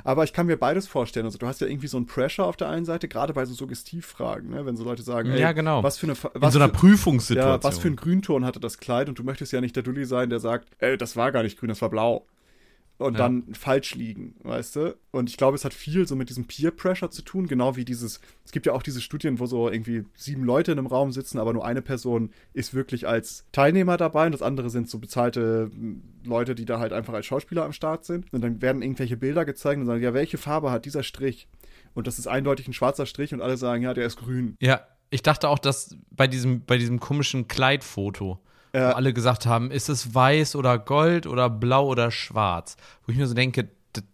Aber ich kann mir beides vorstellen. Also du hast ja irgendwie so einen Pressure auf der einen Seite, gerade bei so Suggestivfragen, ne? wenn so Leute sagen, ey, Ja, genau. was für eine, Fa- In was so einer für, Prüfungssituation. ja, was für ein Grünton hatte das Kleid und du möchtest ja nicht der Dulli sein, der sagt, ey, das war gar nicht grün, das war blau. Und Ja. dann falsch liegen, weißt du? Und ich glaube, es hat viel so mit diesem Peer Pressure zu tun, genau wie dieses, es gibt ja auch diese Studien, wo so irgendwie sieben Leute in einem Raum sitzen, aber nur eine Person ist wirklich als Teilnehmer dabei und das andere sind so bezahlte Leute, die da halt einfach als Schauspieler am Start sind. Und dann werden irgendwelche Bilder gezeigt und sagen, ja, welche Farbe hat dieser Strich? Und das ist eindeutig ein schwarzer Strich und alle sagen, ja, der ist grün. Ja, ich dachte auch, dass bei diesem, bei diesem komischen Kleidfoto, wo Ja. alle gesagt haben, ist es weiß oder gold oder blau oder schwarz? Wo ich mir so denke,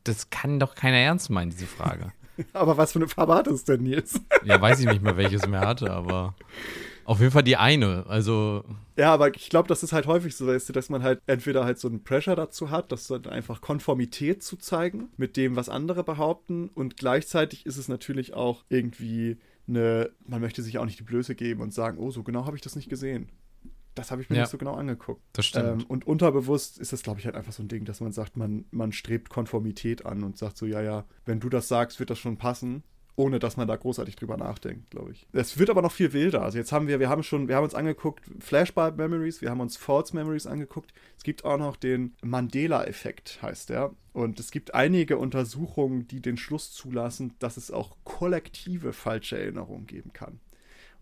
das kann doch keiner ernst meinen, diese Frage. *laughs* Aber was für eine Farbe hat es denn, Nils? *laughs* ja, weiß ich nicht mehr, welches mehr hatte, aber auf jeden Fall die eine. Also, Ja, aber ich glaube, das ist halt häufig so, dass man halt entweder halt so einen Pressure dazu hat, das dann einfach Konformität zu zeigen mit dem, was andere behaupten. Und gleichzeitig ist es natürlich auch irgendwie eine, man möchte sich auch nicht die Blöße geben und sagen, oh, so genau habe ich das nicht gesehen. Das habe ich mir Ja. nicht so genau angeguckt. das stimmt. Ähm, und unterbewusst ist das, glaube ich, halt einfach so ein Ding, dass man sagt, man, man strebt Konformität an und sagt so, ja, ja, wenn du das sagst, wird das schon passen. Ohne dass man da großartig drüber nachdenkt, glaube ich. Es wird aber noch viel wilder. Also jetzt haben wir, wir haben schon, wir haben uns angeguckt, Flashbulb Memories, wir haben uns False Memories angeguckt. Es gibt auch noch den Mandela-Effekt, heißt der. Und es gibt einige Untersuchungen, die den Schluss zulassen, dass es auch kollektive falsche Erinnerungen geben kann.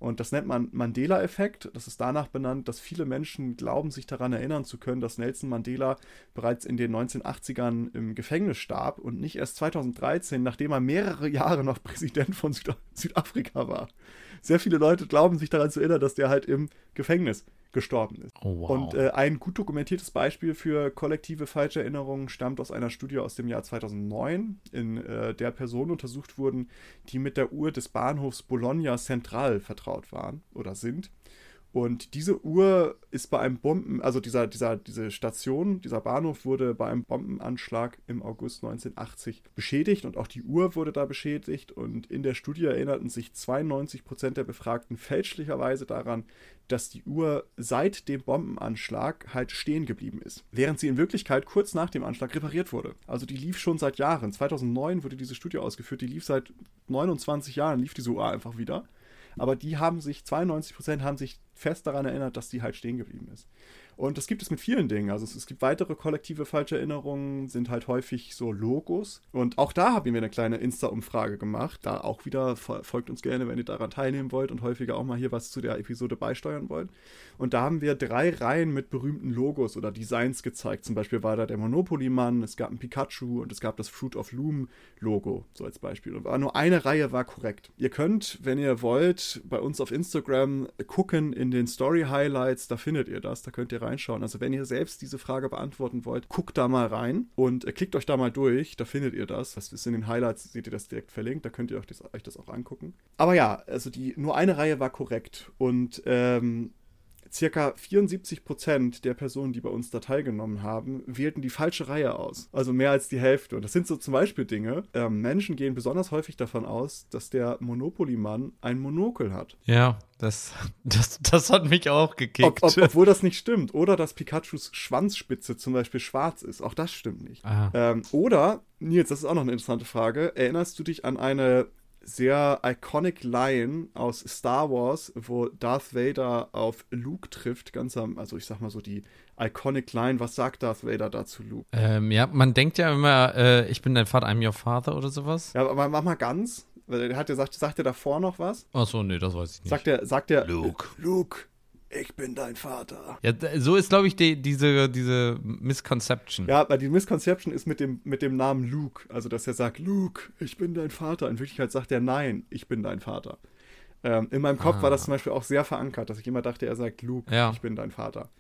Und das nennt man Mandela-Effekt. Das ist danach benannt, dass viele Menschen glauben, sich daran erinnern zu können, dass Nelson Mandela bereits in den 1980ern im Gefängnis starb und nicht erst 2013, nachdem er mehrere Jahre noch Präsident von Süda Südafrika war. Sehr viele Leute glauben, sich daran zu erinnern, dass der halt im Gefängnis gestorben ist. Oh, wow. Und äh, ein gut dokumentiertes Beispiel für kollektive falsche Erinnerungen stammt aus einer Studie aus dem Jahr 2009, in äh, der Personen untersucht wurden, die mit der Uhr des Bahnhofs Bologna Central vertraut waren oder sind. Und diese Uhr ist bei einem Bomben, also dieser, dieser, diese Station, dieser Bahnhof wurde bei einem Bombenanschlag im August 1980 beschädigt und auch die Uhr wurde da beschädigt. Und in der Studie erinnerten sich 92 Prozent der Befragten fälschlicherweise daran, dass die Uhr seit dem Bombenanschlag halt stehen geblieben ist. Während sie in Wirklichkeit kurz nach dem Anschlag repariert wurde. Also die lief schon seit Jahren. 2009 wurde diese Studie ausgeführt, die lief seit 29 Jahren, lief diese Uhr einfach wieder. Aber die haben sich, 92 Prozent haben sich fest daran erinnert, dass die halt stehen geblieben ist. Und das gibt es mit vielen Dingen. Also es, es gibt weitere kollektive falsche Erinnerungen, sind halt häufig so Logos. Und auch da haben wir eine kleine Insta-Umfrage gemacht. Da auch wieder fol- folgt uns gerne, wenn ihr daran teilnehmen wollt und häufiger auch mal hier was zu der Episode beisteuern wollt. Und da haben wir drei Reihen mit berühmten Logos oder Designs gezeigt. Zum Beispiel war da der Monopoly-Mann, es gab ein Pikachu und es gab das Fruit of Loom-Logo, so als Beispiel. Und nur eine Reihe war korrekt. Ihr könnt, wenn ihr wollt, bei uns auf Instagram gucken in den Story-Highlights, da findet ihr das, da könnt ihr reinschauen. Also wenn ihr selbst diese Frage beantworten wollt, guckt da mal rein und äh, klickt euch da mal durch, da findet ihr das. Das ist in den Highlights, seht ihr das direkt verlinkt, da könnt ihr euch das, euch das auch angucken. Aber ja, also die, nur eine Reihe war korrekt und ähm, circa 74 Prozent der Personen, die bei uns da teilgenommen haben, wählten die falsche Reihe aus. Also mehr als die Hälfte. Und das sind so zum Beispiel Dinge, äh, Menschen gehen besonders häufig davon aus, dass der Monopoly-Mann ein Monokel hat. Ja, das, das, das hat mich auch gekickt. Ob, ob, obwohl das nicht stimmt. Oder dass Pikachus Schwanzspitze zum Beispiel schwarz ist. Auch das stimmt nicht. Ähm, oder, Nils, das ist auch noch eine interessante Frage. Erinnerst du dich an eine sehr iconic Line aus Star Wars, wo Darth Vader auf Luke trifft, ganz am, also ich sag mal so die iconic Line, was sagt Darth Vader dazu Luke? Ähm, ja, man denkt ja immer, äh, ich bin dein Vater, I'm your father oder sowas. Ja, aber mach mal ganz. Er hat ja gesagt, sagt er davor noch was? Achso, nee, das weiß ich nicht. Sagt er, sagt er, Luke. Luke, ich bin dein Vater. Ja, so ist, glaube ich, die, diese, diese Misconception. Ja, weil die Misconception ist mit dem, mit dem Namen Luke. Also, dass er sagt, Luke, ich bin dein Vater. In Wirklichkeit sagt er, nein, ich bin dein Vater. Ähm, in meinem Kopf ah. war das zum Beispiel auch sehr verankert, dass ich immer dachte, er sagt, Luke, ja. ich bin dein Vater.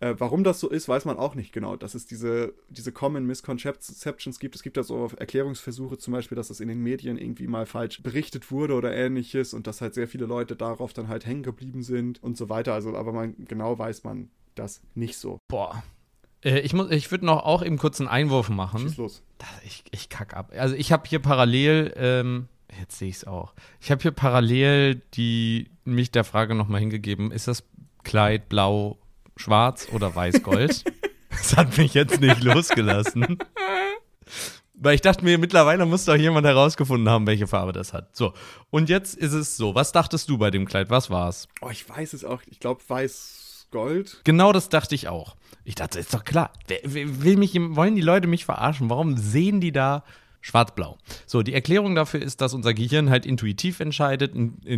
Äh, warum das so ist, weiß man auch nicht genau. Dass es diese, diese Common Misconceptions gibt. Es gibt da so Erklärungsversuche, zum Beispiel, dass das in den Medien irgendwie mal falsch berichtet wurde oder ähnliches und dass halt sehr viele Leute darauf dann halt hängen geblieben sind und so weiter. Also, aber man genau weiß man das nicht so. Boah. Äh, ich, ich würde noch auch eben kurz einen Einwurf machen. Schieß los. Ich, ich kack ab. Also ich habe hier parallel, ähm, jetzt sehe ich es auch. Ich habe hier parallel die mich der Frage nochmal hingegeben, ist das Kleid blau schwarz oder weiß-gold. *laughs* das hat mich jetzt nicht losgelassen. Weil ich dachte mir, mittlerweile muss doch jemand herausgefunden haben, welche Farbe das hat. So, und jetzt ist es so. Was dachtest du bei dem Kleid? Was war's? Oh, ich weiß es auch. Ich glaube, weiß-gold. Genau das dachte ich auch. Ich dachte, ist doch klar. Will mich, wollen die Leute mich verarschen? Warum sehen die da Schwarz-Blau. So, die Erklärung dafür ist, dass unser Gehirn halt intuitiv entscheidet,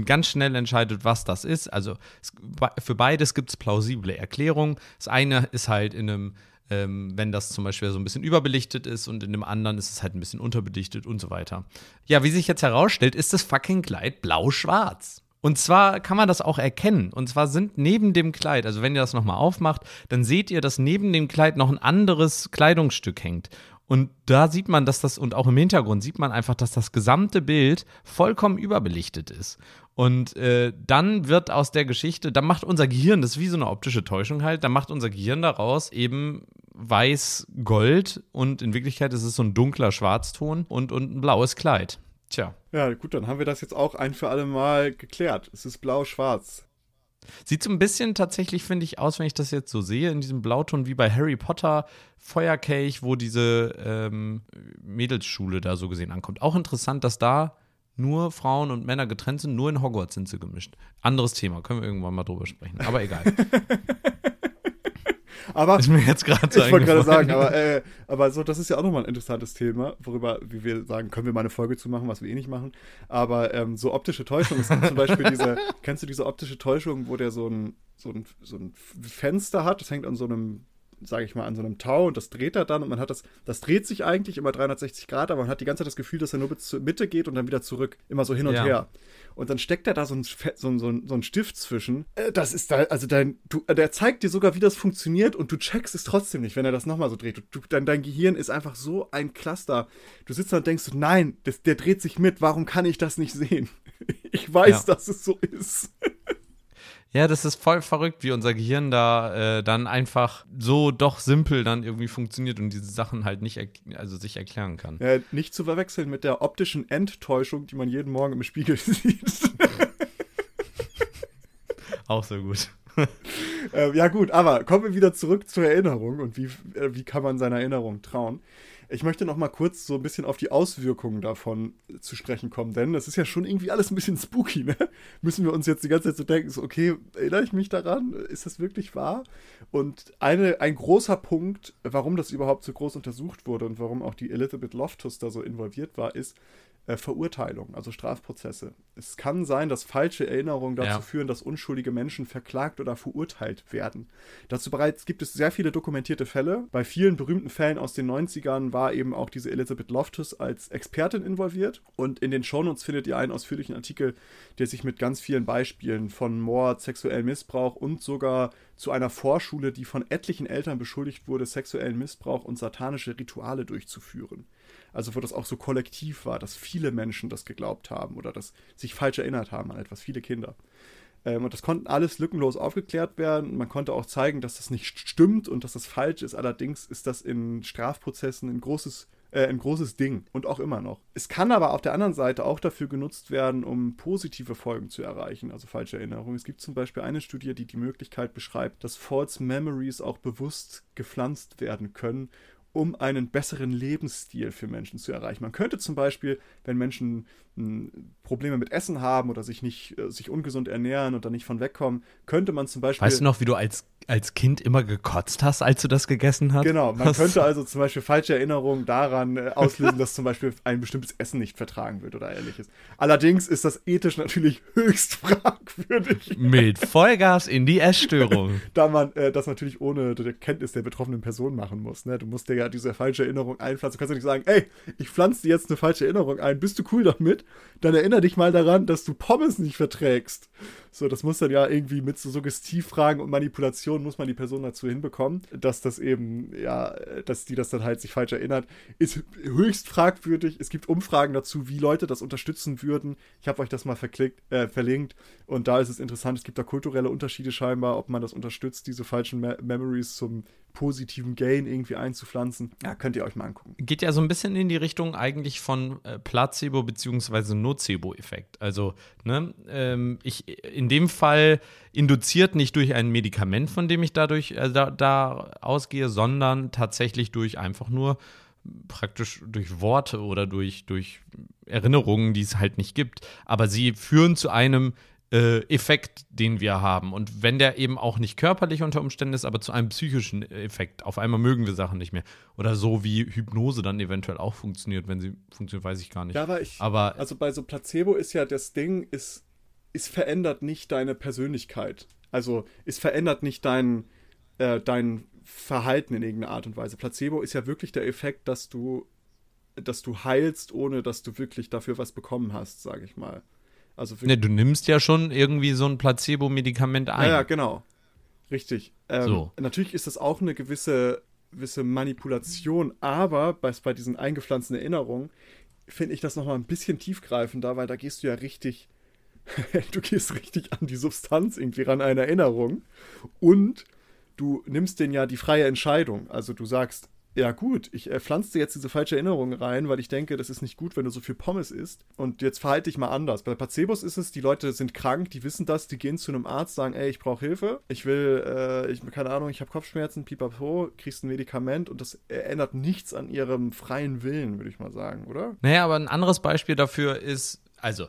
ganz schnell entscheidet, was das ist. Also für beides gibt es plausible Erklärungen. Das eine ist halt in einem, ähm, wenn das zum Beispiel so ein bisschen überbelichtet ist und in dem anderen ist es halt ein bisschen unterbelichtet und so weiter. Ja, wie sich jetzt herausstellt, ist das fucking Kleid blau-schwarz. Und zwar kann man das auch erkennen. Und zwar sind neben dem Kleid, also wenn ihr das nochmal aufmacht, dann seht ihr, dass neben dem Kleid noch ein anderes Kleidungsstück hängt. Und da sieht man, dass das, und auch im Hintergrund sieht man einfach, dass das gesamte Bild vollkommen überbelichtet ist. Und äh, dann wird aus der Geschichte, dann macht unser Gehirn, das ist wie so eine optische Täuschung halt, dann macht unser Gehirn daraus eben weiß-gold und in Wirklichkeit ist es so ein dunkler Schwarzton und, und ein blaues Kleid. Tja. Ja, gut, dann haben wir das jetzt auch ein für alle Mal geklärt. Es ist blau-schwarz. Sieht so ein bisschen tatsächlich, finde ich, aus, wenn ich das jetzt so sehe, in diesem Blauton wie bei Harry Potter Feuerkelch, wo diese ähm, Mädelsschule da so gesehen ankommt. Auch interessant, dass da nur Frauen und Männer getrennt sind, nur in Hogwarts sind sie gemischt. Anderes Thema, können wir irgendwann mal drüber sprechen, aber egal. *laughs* Aber ist mir jetzt gerade so Ich wollte gerade sagen, aber, äh, aber so, das ist ja auch nochmal ein interessantes Thema, worüber, wie wir sagen, können wir mal eine Folge zu machen, was wir eh nicht machen. Aber ähm, so optische Täuschung, es gibt zum Beispiel diese, *laughs* kennst du diese optische Täuschung, wo der so ein, so ein, so ein Fenster hat, das hängt an so einem sage ich mal, an so einem Tau und das dreht er dann und man hat das, das dreht sich eigentlich immer 360 Grad, aber man hat die ganze Zeit das Gefühl, dass er nur bis zur Mitte geht und dann wieder zurück, immer so hin und ja. her. Und dann steckt er da so ein, so ein, so ein, so ein Stift zwischen. Äh, das ist da, also dein, du, der zeigt dir sogar, wie das funktioniert und du checkst es trotzdem nicht, wenn er das nochmal so dreht. Du, dein, dein Gehirn ist einfach so ein Cluster. Du sitzt da und denkst, nein, das, der dreht sich mit, warum kann ich das nicht sehen? *laughs* Ich weiß, ja. dass es so ist. Ja, das ist voll verrückt, wie unser Gehirn da äh, dann einfach so doch simpel dann irgendwie funktioniert und diese Sachen halt nicht also sich erklären kann. Ja, nicht zu verwechseln mit der optischen Enttäuschung, die man jeden Morgen im Spiegel *laughs* sieht. Auch so gut. *laughs* äh, ja, gut, aber kommen wir wieder zurück zur Erinnerung und wie, äh, wie kann man seiner Erinnerung trauen. Ich möchte noch mal kurz so ein bisschen auf die Auswirkungen davon zu sprechen kommen, denn das ist ja schon irgendwie alles ein bisschen spooky, ne? Müssen wir uns jetzt die ganze Zeit so denken, so, okay, erinnere ich mich daran? Ist das wirklich wahr? Und eine, ein großer Punkt, warum das überhaupt so groß untersucht wurde und warum auch die Elizabeth Loftus da so involviert war, ist, äh, Verurteilung, also Strafprozesse. Es kann sein, dass falsche Erinnerungen dazu ja. führen, dass unschuldige Menschen verklagt oder verurteilt werden. Dazu bereits gibt es sehr viele dokumentierte Fälle. Bei vielen berühmten Fällen aus den 90ern war eben auch diese Elizabeth Loftus als Expertin involviert. Und in den Shownotes findet ihr einen ausführlichen Artikel, der sich mit ganz vielen Beispielen von Mord, sexuellem Missbrauch und sogar zu einer Vorschule, die von etlichen Eltern beschuldigt wurde, sexuellen Missbrauch und satanische Rituale durchzuführen. Also wo das auch so kollektiv war, dass viele Menschen das geglaubt haben oder dass sich falsch erinnert haben an etwas, viele Kinder. Ähm, und das konnten alles lückenlos aufgeklärt werden. Man konnte auch zeigen, dass das nicht stimmt und dass das falsch ist. Allerdings ist das in Strafprozessen ein großes äh, ein großes Ding und auch immer noch. Es kann aber auf der anderen Seite auch dafür genutzt werden, um positive Folgen zu erreichen, also falsche Erinnerungen. Es gibt zum Beispiel eine Studie, die die Möglichkeit beschreibt, dass False Memories auch bewusst gepflanzt werden können, um einen besseren Lebensstil für Menschen zu erreichen. Man könnte zum Beispiel, wenn Menschen Probleme mit Essen haben oder sich nicht äh, sich ungesund ernähren und da nicht von wegkommen, könnte man zum Beispiel. Weißt du noch, wie du als als Kind immer gekotzt hast, als du das gegessen hast? Genau, man könnte *laughs* also zum Beispiel falsche Erinnerungen daran äh, auslösen, dass zum Beispiel ein bestimmtes Essen nicht vertragen wird oder ähnliches. Allerdings ist das ethisch natürlich *laughs* höchst fragwürdig. Mit Vollgas in die Essstörung. *laughs* da man äh, das natürlich ohne die Kenntnis der betroffenen Person machen muss. Ne? Du musst dir ja diese falsche Erinnerung einpflanzen. Du kannst ja nicht sagen, ey, ich pflanze dir jetzt eine falsche Erinnerung ein, bist du cool damit? Dann erinnere dich mal daran, dass du Pommes nicht verträgst. So, das muss dann ja irgendwie mit so Suggestivfragen und Manipulation muss man die Person dazu hinbekommen, dass das eben, ja, dass die das dann halt sich falsch erinnert. Ist höchst fragwürdig. Es gibt Umfragen dazu, wie Leute das unterstützen würden. Ich habe euch das mal äh, verlinkt und da ist es interessant. Es gibt da kulturelle Unterschiede scheinbar, ob man das unterstützt, diese falschen Me Memories zum positiven Gain irgendwie einzupflanzen. Ja, könnt ihr euch mal angucken. Geht ja so ein bisschen in die Richtung eigentlich von äh, Placebo- bzw. Nocebo-Effekt. Also, ne, ähm, ich in dem Fall induziert nicht durch ein Medikament, von dem ich dadurch äh, da, da ausgehe, sondern tatsächlich durch einfach nur praktisch durch Worte oder durch, durch Erinnerungen, die es halt nicht gibt. Aber sie führen zu einem äh, Effekt, den wir haben. Und wenn der eben auch nicht körperlich unter Umständen ist, aber zu einem psychischen Effekt. Auf einmal mögen wir Sachen nicht mehr. Oder so wie Hypnose dann eventuell auch funktioniert. Wenn sie funktioniert, weiß ich gar nicht. Ja, aber ich. Aber also bei so Placebo ist ja das Ding, ist, es verändert nicht deine Persönlichkeit. Also es verändert nicht dein, äh, dein Verhalten in irgendeiner Art und Weise. Placebo ist ja wirklich der Effekt, dass du, dass du heilst, ohne dass du wirklich dafür was bekommen hast, sage ich mal. Also ne, du nimmst ja schon irgendwie so ein Placebo-Medikament ein. Ja, ja, genau. Richtig. Ähm, so. Natürlich ist das auch eine gewisse, gewisse Manipulation, aber bei, bei diesen eingepflanzten Erinnerungen finde ich das nochmal ein bisschen tiefgreifender, weil da gehst du ja richtig, *laughs* du gehst richtig an die Substanz irgendwie ran, eine Erinnerung. Und du nimmst denen ja die freie Entscheidung. Also du sagst, ja gut, ich äh, pflanze jetzt diese falsche Erinnerung rein, weil ich denke, das ist nicht gut, wenn du so viel Pommes isst. Und jetzt verhalte ich mal anders. Bei Placebos ist es, die Leute sind krank, die wissen das, die gehen zu einem Arzt, sagen, ey, ich brauche Hilfe, ich will, äh, ich, keine Ahnung, ich habe Kopfschmerzen, pipapo, kriegst ein Medikament und das ändert nichts an ihrem freien Willen, würde ich mal sagen, oder? Naja, aber ein anderes Beispiel dafür ist, also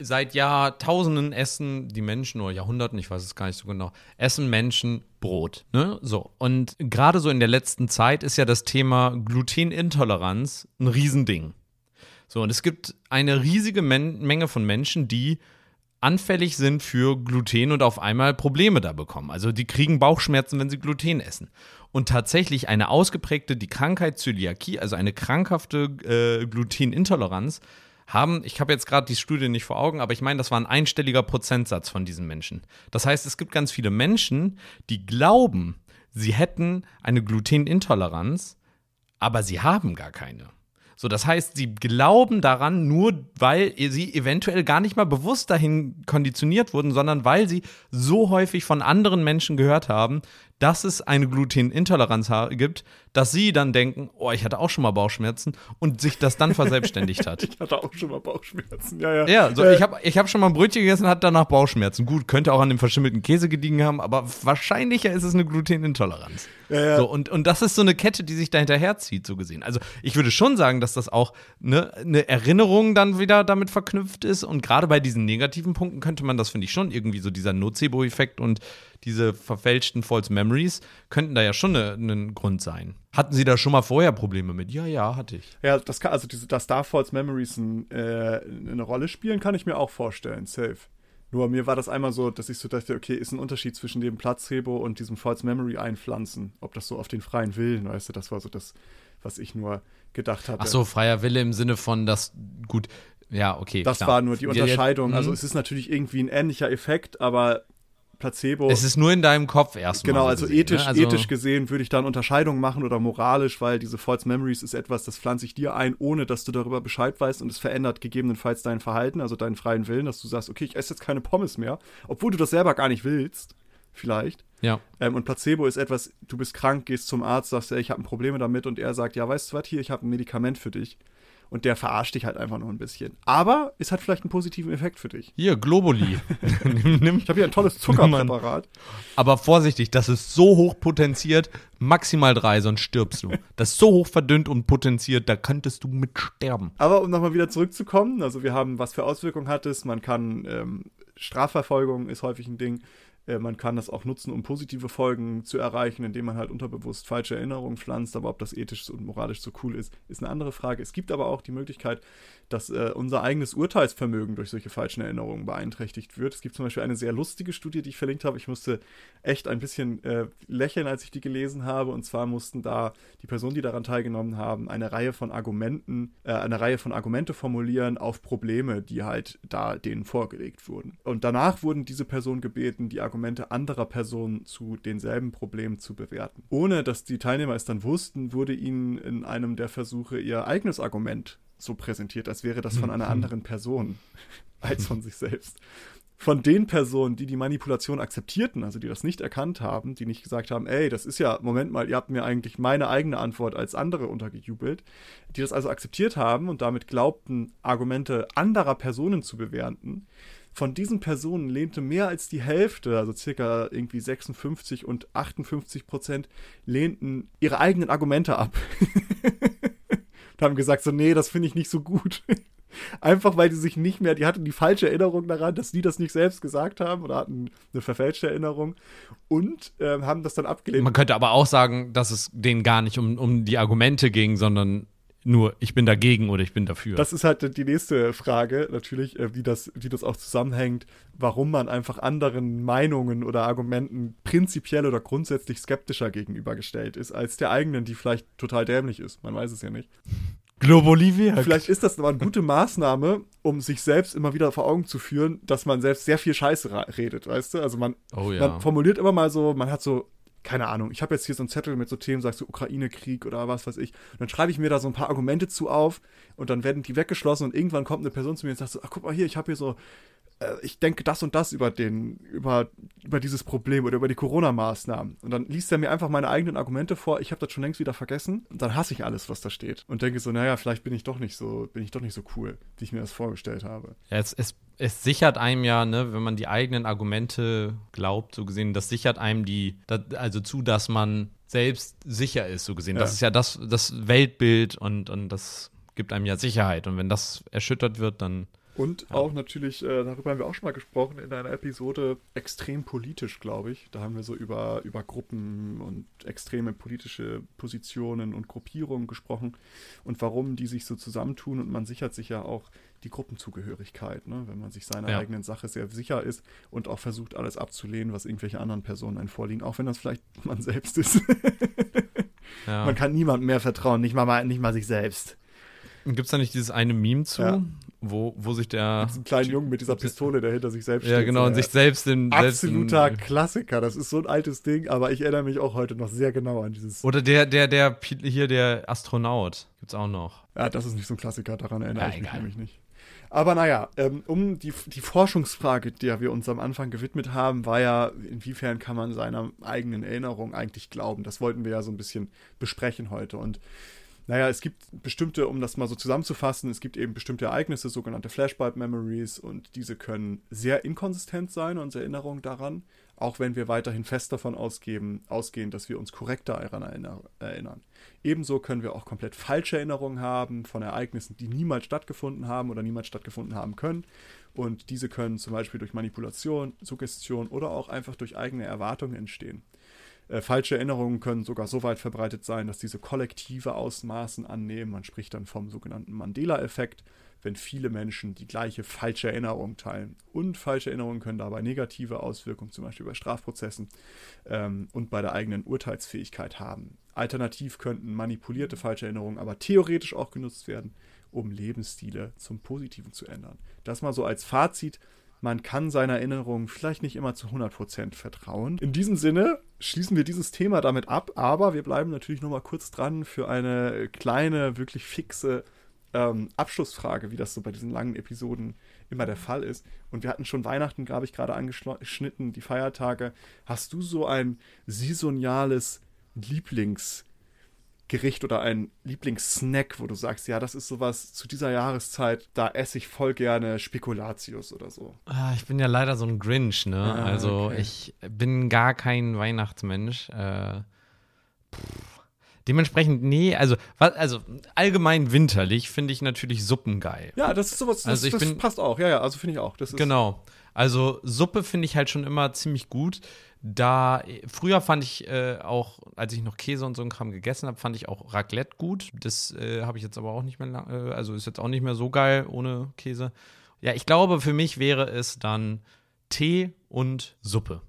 seit Jahrtausenden essen die Menschen oder Jahrhunderten, ich weiß es gar nicht so genau, essen Menschen Brot. Ne? So. Und gerade so in der letzten Zeit ist ja das Thema Glutenintoleranz ein Riesending. So, und es gibt eine riesige Men Menge von Menschen, die anfällig sind für Gluten und auf einmal Probleme da bekommen. Also die kriegen Bauchschmerzen, wenn sie Gluten essen. Und tatsächlich eine ausgeprägte, die Krankheit Zöliakie, also eine krankhafte äh, Glutenintoleranz, haben, ich habe jetzt gerade die Studie nicht vor Augen, aber ich meine, das war ein einstelliger Prozentsatz von diesen Menschen. Das heißt, es gibt ganz viele Menschen, die glauben, sie hätten eine Glutenintoleranz, aber sie haben gar keine. So, das heißt, sie glauben daran nur, weil sie eventuell gar nicht mal bewusst dahin konditioniert wurden, sondern weil sie so häufig von anderen Menschen gehört haben, dass es eine Glutenintoleranz gibt, dass sie dann denken, oh, ich hatte auch schon mal Bauchschmerzen und sich das dann verselbstständigt hat. *laughs* ich hatte auch schon mal Bauchschmerzen, ja, ja. Ja, so, äh, ich habe ich hab schon mal ein Brötchen gegessen und hatte danach Bauchschmerzen. Gut, könnte auch an dem verschimmelten Käse gediegen haben, aber wahrscheinlicher ist es eine Glutenintoleranz. Ja, ja. So, und, und das ist so eine Kette, die sich da hinterherzieht, so gesehen. Also ich würde schon sagen, dass das auch ne, eine Erinnerung dann wieder damit verknüpft ist und gerade bei diesen negativen Punkten könnte man das, finde ich, schon irgendwie so dieser Nocebo-Effekt und diese verfälschten False Memories könnten da ja schon ein Grund sein. Hatten Sie da schon mal vorher Probleme mit? Ja, ja, hatte ich. Ja, das kann, also diese, dass da False Memories ein, äh, eine Rolle spielen, kann ich mir auch vorstellen, safe. Nur mir war das einmal so, dass ich so dachte, okay, ist ein Unterschied zwischen dem Placebo und diesem False Memory einpflanzen. Ob das so auf den freien Willen, weißt du, das war so das, was ich nur gedacht hatte. Ach so, freier Wille im Sinne von, dass, gut, ja, okay. Das klar. war nur die Unterscheidung. Also mhm. es ist natürlich irgendwie ein ähnlicher Effekt, aber Placebo. Es ist nur in deinem Kopf erstmal. Genau, so also gesehen, ethisch, ne? also, ethisch gesehen würde ich da eine Unterscheidung machen oder moralisch, weil diese False Memories ist etwas, das pflanze ich dir ein, ohne dass du darüber Bescheid weißt und es verändert gegebenenfalls dein Verhalten, also deinen freien Willen, dass du sagst, okay, ich esse jetzt keine Pommes mehr, obwohl du das selber gar nicht willst, vielleicht. Ja. Ähm, und Placebo ist etwas, du bist krank, gehst zum Arzt, sagst, ey, ich habe Probleme damit und er sagt, ja, weißt du was, hier, ich habe ein Medikament für dich. Und der verarscht dich halt einfach nur ein bisschen. Aber es hat vielleicht einen positiven Effekt für dich. Hier, Globuli. *laughs* Nimm, Ich habe hier ein tolles Zuckerpräparat. aber vorsichtig, das ist so hoch potenziert, maximal drei, sonst stirbst du. Das ist so hoch verdünnt und potenziert, da könntest du mit sterben. Aber um nochmal wieder zurückzukommen, also wir haben, was für Auswirkungen hat es, man kann, ähm, Strafverfolgung ist häufig ein Ding, man kann das auch nutzen, um positive Folgen zu erreichen, indem man halt unterbewusst falsche Erinnerungen pflanzt, aber ob das ethisch und moralisch so cool ist, ist eine andere Frage. Es gibt aber auch die Möglichkeit, dass äh, unser eigenes Urteilsvermögen durch solche falschen Erinnerungen beeinträchtigt wird. Es gibt zum Beispiel eine sehr lustige Studie, die ich verlinkt habe. Ich musste echt ein bisschen äh, lächeln, als ich die gelesen habe. Und zwar mussten da die Personen, die daran teilgenommen haben, eine Reihe von Argumenten, äh, eine Reihe von Argumente formulieren auf Probleme, die halt da denen vorgelegt wurden. Und danach wurden diese Personen gebeten, die Argumente anderer Personen zu denselben Problemen zu bewerten. Ohne dass die Teilnehmer es dann wussten, wurde ihnen in einem der Versuche ihr eigenes Argument so präsentiert, als wäre das von einer anderen Person *laughs* als von sich selbst. Von den Personen, die die Manipulation akzeptierten, also die das nicht erkannt haben, die nicht gesagt haben, ey, das ist ja, Moment mal, ihr habt mir eigentlich meine eigene Antwort als andere untergejubelt, die das also akzeptiert haben und damit glaubten, Argumente anderer Personen zu bewerten, von diesen Personen lehnte mehr als die Hälfte, also circa irgendwie 56 und 58 Prozent, lehnten ihre eigenen Argumente ab. *laughs* haben gesagt, so, nee, das finde ich nicht so gut. *laughs* Einfach weil die sich nicht mehr, die hatten die falsche Erinnerung daran, dass die das nicht selbst gesagt haben oder hatten eine verfälschte Erinnerung und ähm, haben das dann abgelehnt. Man könnte aber auch sagen, dass es denen gar nicht um, um die Argumente ging, sondern nur, ich bin dagegen oder ich bin dafür. Das ist halt die nächste Frage, natürlich, äh, wie das, wie das auch zusammenhängt, warum man einfach anderen Meinungen oder Argumenten prinzipiell oder grundsätzlich skeptischer gegenübergestellt ist, als der eigenen, die vielleicht total dämlich ist. Man weiß es ja nicht. Globuli wirkt. Vielleicht ist das aber eine gute Maßnahme, um sich selbst immer wieder vor Augen zu führen, dass man selbst sehr viel Scheiße redet, weißt du? Also man, Oh ja. man formuliert immer mal so, man hat so, keine Ahnung, ich habe jetzt hier so einen Zettel mit so Themen, sagst du Ukraine-Krieg oder was weiß ich. Und dann schreibe ich mir da so ein paar Argumente zu auf und dann werden die weggeschlossen und irgendwann kommt eine Person zu mir und sagt so, ach guck mal hier, ich habe hier so, ich denke das und das über den, über, über dieses Problem oder über die Corona-Maßnahmen. Und dann liest er mir einfach meine eigenen Argumente vor, ich habe das schon längst wieder vergessen und dann hasse ich alles, was da steht. Und denke so, naja, vielleicht bin ich doch nicht so, bin ich doch nicht so cool, wie ich mir das vorgestellt habe. Ja, es, es, es sichert einem ja, ne, wenn man die eigenen Argumente glaubt, so gesehen, das sichert einem die, das, also zu, dass man selbst sicher ist, so gesehen. Das Ja. ist ja das, das Weltbild und, und das gibt einem ja Sicherheit. Und wenn das erschüttert wird, dann. Und Ja. auch natürlich, äh, darüber haben wir auch schon mal gesprochen in einer Episode, extrem politisch, glaube ich. Da haben wir so über, über Gruppen und extreme politische Positionen und Gruppierungen gesprochen und warum die sich so zusammentun. Und man sichert sich ja auch die Gruppenzugehörigkeit, ne? wenn man sich seiner Ja. eigenen Sache sehr sicher ist und auch versucht, alles abzulehnen, was irgendwelche anderen Personen einen vorliegen, auch wenn das vielleicht *laughs* man selbst ist. *laughs* Ja. man kann niemandem mehr vertrauen, nicht mal, nicht mal sich selbst. Gibt es da nicht dieses eine Meme zu, Ja. Wo, wo sich der. Diesen kleinen Jungen mit dieser Pistole, der hinter sich selbst Ja, steht. genau, so, und sich selbst in. Selbst Absoluter in, Klassiker. Das ist so ein altes Ding, aber ich erinnere mich auch heute noch sehr genau an dieses. Oder der, der, der, hier der Astronaut. Gibt's auch noch. Ja, das ist nicht so ein Klassiker, daran erinnere Ja, ich mich nämlich nicht. Aber naja, ähm, um die, die Forschungsfrage, der wir uns am Anfang gewidmet haben, war ja, inwiefern kann man seiner eigenen Erinnerung eigentlich glauben? Das wollten wir ja so ein bisschen besprechen heute. Und naja, es gibt bestimmte, um das mal so zusammenzufassen, es gibt eben bestimmte Ereignisse, sogenannte Flashbulb-Memories, und diese können sehr inkonsistent sein, unsere Erinnerung daran, auch wenn wir weiterhin fest davon ausgeben, ausgehen, dass wir uns korrekter daran erinner erinnern. Ebenso können wir auch komplett falsche Erinnerungen haben von Ereignissen, die niemals stattgefunden haben oder niemals stattgefunden haben können. Und diese können zum Beispiel durch Manipulation, Suggestion oder auch einfach durch eigene Erwartungen entstehen. Äh, falsche Erinnerungen können sogar so weit verbreitet sein, dass diese kollektive Ausmaßen annehmen. Man spricht dann vom sogenannten Mandela-Effekt, wenn viele Menschen die gleiche falsche Erinnerung teilen. Und falsche Erinnerungen können dabei negative Auswirkungen, zum Beispiel bei Strafprozessen ähm, und bei der eigenen Urteilsfähigkeit haben. Alternativ könnten manipulierte falsche Erinnerungen aber theoretisch auch genutzt werden, um Lebensstile zum Positiven zu ändern. Das mal so als Fazit. man kann seiner Erinnerung vielleicht nicht immer zu 100% vertrauen. In diesem Sinne schließen wir dieses Thema damit ab, aber wir bleiben natürlich noch mal kurz dran für eine kleine, wirklich fixe ähm, Abschlussfrage, wie das so bei diesen langen Episoden immer der Fall ist. Und wir hatten schon Weihnachten, glaube ich, gerade angeschnitten, die Feiertage. Hast du so ein saisonales Lieblings- Gericht oder ein Lieblingssnack, wo du sagst, ja, das ist sowas zu dieser Jahreszeit, da esse ich voll gerne Spekulatius oder so. Ah, ich bin ja leider so ein Grinch, ne? Ah, also okay. ich bin gar kein Weihnachtsmensch. Äh. Dementsprechend, nee, also, was, also allgemein winterlich finde ich natürlich Suppen geil. Ja, das ist sowas, das, Also ich das bin- passt auch. Ja, ja, also finde ich auch. Das ist, Genau. Also Suppe finde ich halt schon immer ziemlich gut. Da früher fand ich äh, auch, als ich noch Käse und so einen Kram gegessen habe, fand ich auch Raclette gut. Das äh, habe ich jetzt aber auch nicht mehr, lang, äh, also ist jetzt auch nicht mehr so geil ohne Käse. Ja, ich glaube, für mich wäre es dann Tee und Suppe.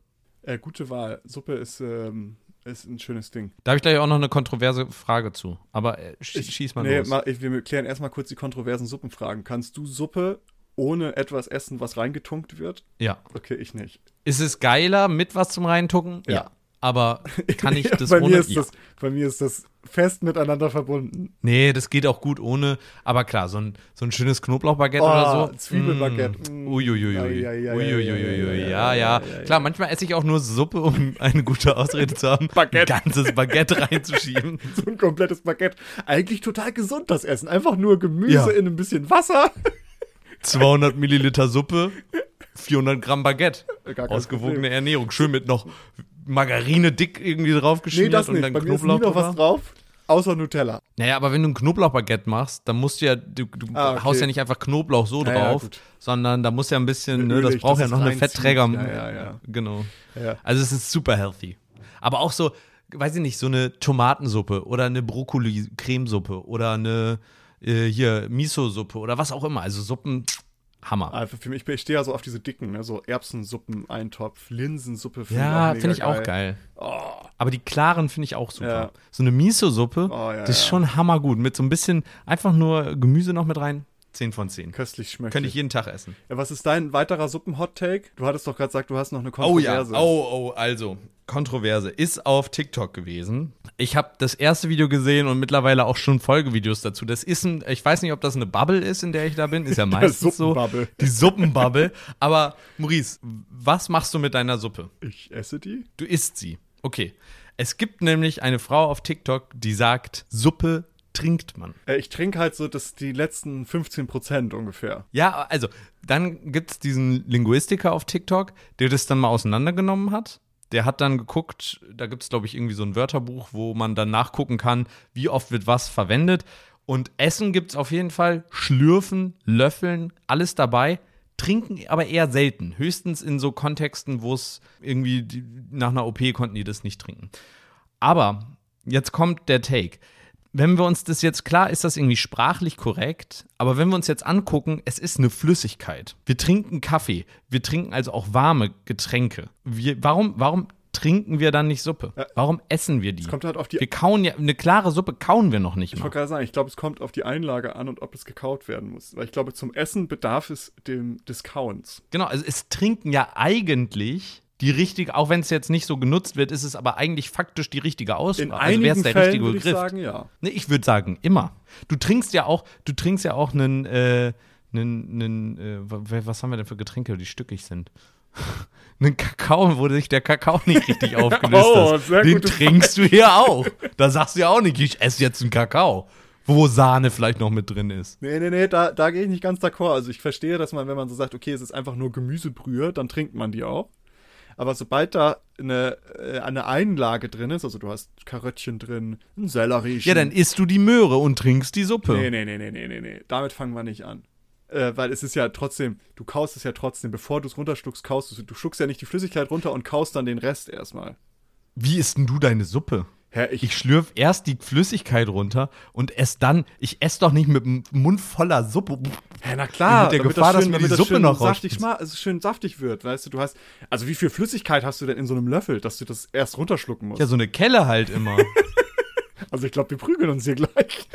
Äh, gute Wahl. Suppe ist, ähm, ist ein schönes Ding. Da habe ich gleich auch noch eine kontroverse Frage zu. Aber äh, sch Ich- schieß mal nee, los. Mal, ich, wir klären erstmal kurz die kontroversen Suppenfragen. Kannst du Suppe ohne etwas essen, was reingetunkt wird? ja. Okay, ich nicht. Ist es geiler mit was zum Reintucken? Ja. Aber kann ich *laughs* das bei, ohne? mir ist ja. das, bei mir ist das fest miteinander verbunden. Nee, das geht auch gut ohne. Aber klar, so ein, so ein schönes Knoblauchbaguette Oh, oder so. Zwiebelbaguette. Mm. Ei, Ja, ja. Klar, manchmal esse ich auch nur Suppe, um *laughs* eine gute Ausrede zu haben, Baguette. ein ganzes Baguette reinzuschieben. *laughs* So ein komplettes Baguette. Eigentlich total gesund, das Essen. Einfach nur Gemüse Ja. in ein bisschen Wasser. 200 Milliliter Suppe, 400 Gramm Baguette. Ausgewogene Problem. Ernährung. Schön mit noch Margarine dick irgendwie draufgeschmiert Nee, das und nicht. dann Bei mir ist nie Knoblauch noch was drauf, außer Nutella. Naja, aber wenn du ein Knoblauchbaguette machst, dann musst du ja, du, du Ah, okay. haust ja nicht einfach Knoblauch so Ja, ja, drauf, gut. sondern da muss ja ein bisschen, ne, das braucht ja noch eine. Fettträger. Ja, ja, ja. Genau. Ja. Also es ist super healthy. Aber auch so, weiß ich nicht, so eine Tomatensuppe oder eine Brokkoli-Cremesuppe oder eine äh, hier Miso-Suppe oder was auch immer. Also Suppen, Hammer. Einfach für mich, ich stehe ja so auf diese dicken, ne? so Erbsensuppen, Eintopf, Linsensuppe. find ja, finde ich auch geil. Aber die klaren finde ich auch super. Ja. So eine Miso-Suppe, Oh, ja, das ist schon hammergut. Mit so ein bisschen einfach nur Gemüse noch mit rein. 10 von 10. Köstlich schmeckt. Könnte ich jeden Tag essen. ja, was ist dein weiterer Suppen-Hot-Take? Du hattest doch gerade gesagt, du hast noch eine Oh ja, Kontroverse. oh, oh, also, Kontroverse ist auf TikTok gewesen. Ich habe das erste Video gesehen und mittlerweile auch schon Folgevideos dazu. Das ist ein, ich weiß nicht, ob das eine Bubble ist, in der ich da bin. Ist ja *laughs* meistens so. Die Suppenbubble. Aber Maurice, was machst du mit deiner Suppe? Ich esse die? Du isst sie. Okay. Es gibt nämlich eine Frau auf TikTok, die sagt, Suppe trinkt man. Äh, ich trinke halt so das, die letzten 15 Prozent ungefähr. Ja, also, dann gibt es diesen Linguistiker auf TikTok, der das dann mal auseinandergenommen hat. Der hat dann geguckt, da gibt es, glaube ich, irgendwie so ein Wörterbuch, wo man dann nachgucken kann, wie oft wird was verwendet. Und Essen gibt es auf jeden Fall, Schlürfen, Löffeln, alles dabei. Trinken aber eher selten. Höchstens in so Kontexten, wo es irgendwie die, nach einer OP konnten die das nicht trinken. Aber jetzt kommt der Take. Wenn wir uns das jetzt, klar ist das irgendwie sprachlich korrekt, aber wenn wir uns jetzt angucken, es ist eine Flüssigkeit. Wir trinken Kaffee, wir trinken also auch warme Getränke. Wir, warum, warum trinken wir dann nicht Suppe? Warum essen wir die? kommt halt auf die- wir kauen ja, eine klare Suppe kauen wir noch nicht Ich mal. wollte gerade sagen, ich glaube, es kommt auf die Einlage an und ob es gekaut werden muss. Weil ich glaube, zum Essen bedarf es dem, des Kauens. Genau, also es trinken ja eigentlich die richtige, auch wenn es jetzt nicht so genutzt wird, ist es aber eigentlich faktisch die richtige Aussprache. In also wäre es der Fällen richtige würde ich Begriff. sagen, ja. Nee, ich würde sagen, immer. Du trinkst ja auch, du trinkst ja auch einen, äh, einen, einen äh, wa- was haben wir denn für Getränke, die stückig sind? *laughs* einen Kakao, wo sich der Kakao nicht richtig *laughs* aufgelöst Oh, hat. sehr Den trinkst du hier auch. Da sagst du ja auch nicht, ich esse jetzt einen Kakao, wo Sahne vielleicht noch mit drin ist. Nee, nee, nee, da, da gehe ich nicht ganz d'accord. Also ich verstehe, dass man, wenn man so sagt, okay, es ist einfach nur Gemüsebrühe, dann trinkt man die auch. Aber sobald da eine, äh, eine Einlage drin ist, also du hast Karöttchen drin, ein Sellerie. Ja, dann isst du die Möhre und trinkst die Suppe. Nee, nee, nee, nee, nee, nee, nee. Damit fangen wir nicht an. Äh, weil es ist ja trotzdem, du kaust es ja trotzdem, bevor du es runterschluckst, kaust du es. Du schluckst ja nicht die Flüssigkeit runter und kaust dann den Rest erstmal. Wie isst denn du deine Suppe? Hä, ich, Ich schlürf erst die Flüssigkeit runter und esse dann, ich esse doch nicht mit dem Mund voller Suppe. Hä, na klar, Mit der damit Gefahr, das dass mir die Suppe schön noch saftig, schma- also schön saftig wird, weißt du, du hast, also wie viel Flüssigkeit hast du denn in so einem Löffel, dass du das erst runterschlucken musst? Ja, so eine Kelle halt immer. *laughs* Also ich glaube, wir prügeln uns hier gleich.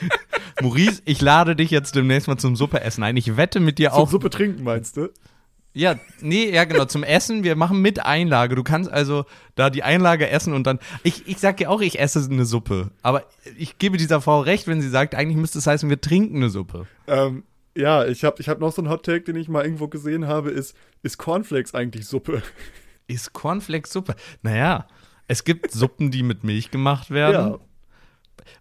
*laughs* Maurice, ich lade dich jetzt demnächst mal zum Suppeessen ein. Ich wette mit dir Zum auch. Suppe trinken, meinst du? Ja, nee, ja genau, zum Essen. Wir machen mit Einlage. Du kannst also da die Einlage essen und dann. Ich, ich sag ja auch, ich esse eine Suppe. Aber ich gebe dieser Frau recht, wenn sie sagt, eigentlich müsste es heißen, wir trinken eine Suppe. Ähm, ja, ich habe ich hab noch so einen Hot Take, den ich mal irgendwo gesehen habe, ist, ist Cornflakes eigentlich Suppe? Ist Cornflakes Suppe? Naja, es gibt Suppen, die mit Milch gemacht werden. Ja.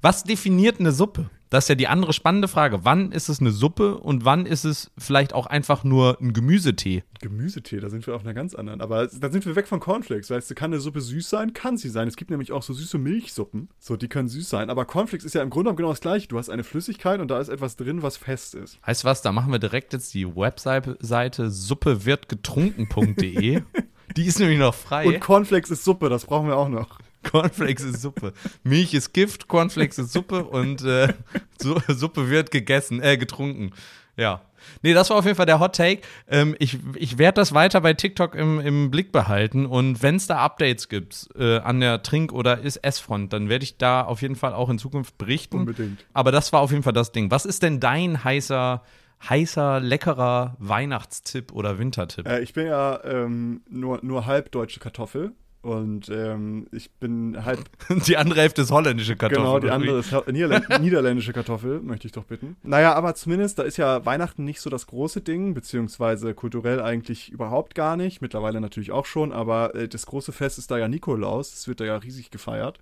Was definiert eine Suppe? Das ist ja die andere spannende Frage. Wann ist es eine Suppe und wann ist es vielleicht auch einfach nur ein Gemüsetee? Gemüsetee, da sind wir auf einer ganz anderen. Aber da sind wir weg von Cornflakes. Weißt du, kann eine Suppe süß sein? Kann sie sein. Es gibt nämlich auch so süße Milchsuppen. So, die können süß sein. Aber Cornflakes ist ja im Grunde genommen genau das gleiche. Du hast eine Flüssigkeit und da ist etwas drin, was fest ist. Heißt was, da machen wir direkt jetzt die Webseite suppewirdgetrunken.de. *laughs* die ist nämlich noch frei. Und Cornflakes ist Suppe, das brauchen wir auch noch. Cornflakes ist Suppe. Milch ist Gift, Cornflakes ist Suppe und äh, Su Suppe wird gegessen, äh, getrunken. Ja. Nee, das war auf jeden Fall der Hot Take. Ähm, ich ich werde das weiter bei TikTok im, im Blick behalten und wenn es da Updates gibt äh, an der Trink- oder Essfront, dann werde ich da auf jeden Fall auch in Zukunft berichten. Unbedingt. Aber das war auf jeden Fall das Ding. Was ist denn dein heißer, heißer, leckerer Weihnachtstipp oder Wintertipp? Äh, ich bin ja ähm, nur, nur halb deutsche Kartoffel. Und ähm, ich bin halb. *laughs* Die andere Hälfte ist holländische Kartoffel. Genau, die andere ist ha- Niederlä *laughs* niederländische Kartoffel, möchte ich doch bitten. Naja, aber zumindest, da ist ja Weihnachten nicht so das große Ding, beziehungsweise kulturell eigentlich überhaupt gar nicht. Mittlerweile natürlich auch schon, aber äh, das große Fest ist da ja Nikolaus. Das wird da ja riesig gefeiert.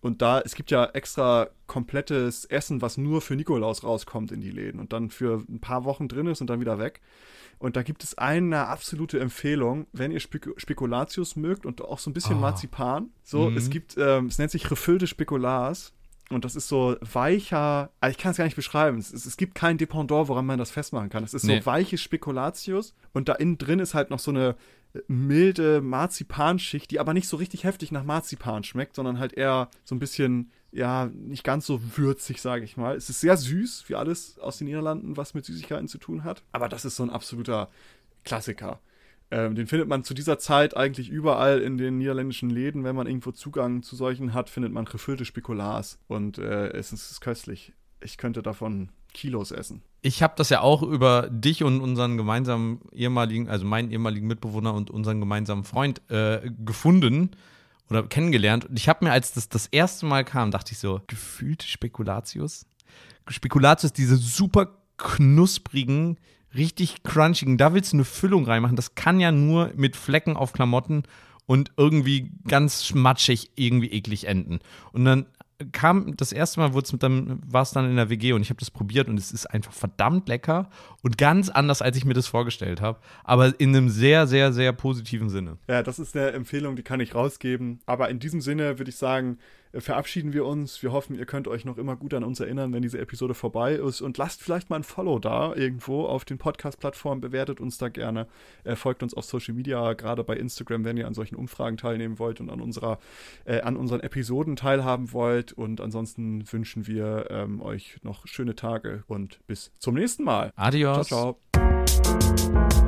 Und da, es gibt ja extra komplettes Essen, was nur für Nikolaus rauskommt in die Läden und dann für ein paar Wochen drin ist und dann wieder weg. Und da gibt es eine absolute Empfehlung, wenn ihr Spek Spekulatius mögt und auch so ein bisschen Ah. Marzipan. So, Mhm. es gibt, ähm, es nennt sich Refüllte Spekulars. Und das ist so weicher, also ich kann es gar nicht beschreiben. Es, es gibt kein Dependant, woran man das festmachen kann. Es ist Nee. so weiches Spekulatius und da innen drin ist halt noch so eine milde Marzipanschicht, die aber nicht so richtig heftig nach Marzipan schmeckt, sondern halt eher so ein bisschen, ja, nicht ganz so würzig, sage ich mal. Es ist sehr süß, wie alles aus den Niederlanden, was mit Süßigkeiten zu tun hat. Aber das ist so ein absoluter Klassiker. Ähm, den findet man zu dieser Zeit eigentlich überall in den niederländischen Läden. Wenn man irgendwo Zugang zu solchen hat, findet man gefüllte Spekulars. Und äh, es ist köstlich. Ich könnte davon Kilos essen. Ich habe das ja auch über dich und unseren gemeinsamen ehemaligen, also meinen ehemaligen Mitbewohner und unseren gemeinsamen Freund äh, gefunden oder kennengelernt. Und ich habe mir, als das das erste Mal kam, dachte ich so, gefühlte Spekulatius. Spekulatius, diese super knusprigen, richtig crunchigen, da willst du eine Füllung reinmachen. Das kann ja nur mit Flecken auf Klamotten und irgendwie ganz schmatschig, irgendwie eklig enden. Und dann kam das erste Mal, mit dann war es dann in der WG und ich habe das probiert und es ist einfach verdammt lecker und ganz anders, als ich mir das vorgestellt habe, aber in einem sehr, sehr, sehr positiven Sinne. Ja, das ist eine Empfehlung, die kann ich rausgeben. Aber in diesem Sinne würde ich sagen, verabschieden wir uns. Wir hoffen, ihr könnt euch noch immer gut an uns erinnern, wenn diese Episode vorbei ist. Und lasst vielleicht mal ein Follow da irgendwo auf den Podcast-Plattformen. Bewertet uns da gerne. Äh, folgt uns auf Social Media, gerade bei Instagram, wenn ihr an solchen Umfragen teilnehmen wollt und an, unserer, äh, an unseren Episoden teilhaben wollt. Und ansonsten wünschen wir ähm, euch noch schöne Tage und bis zum nächsten Mal. Adios. Ciao, ciao.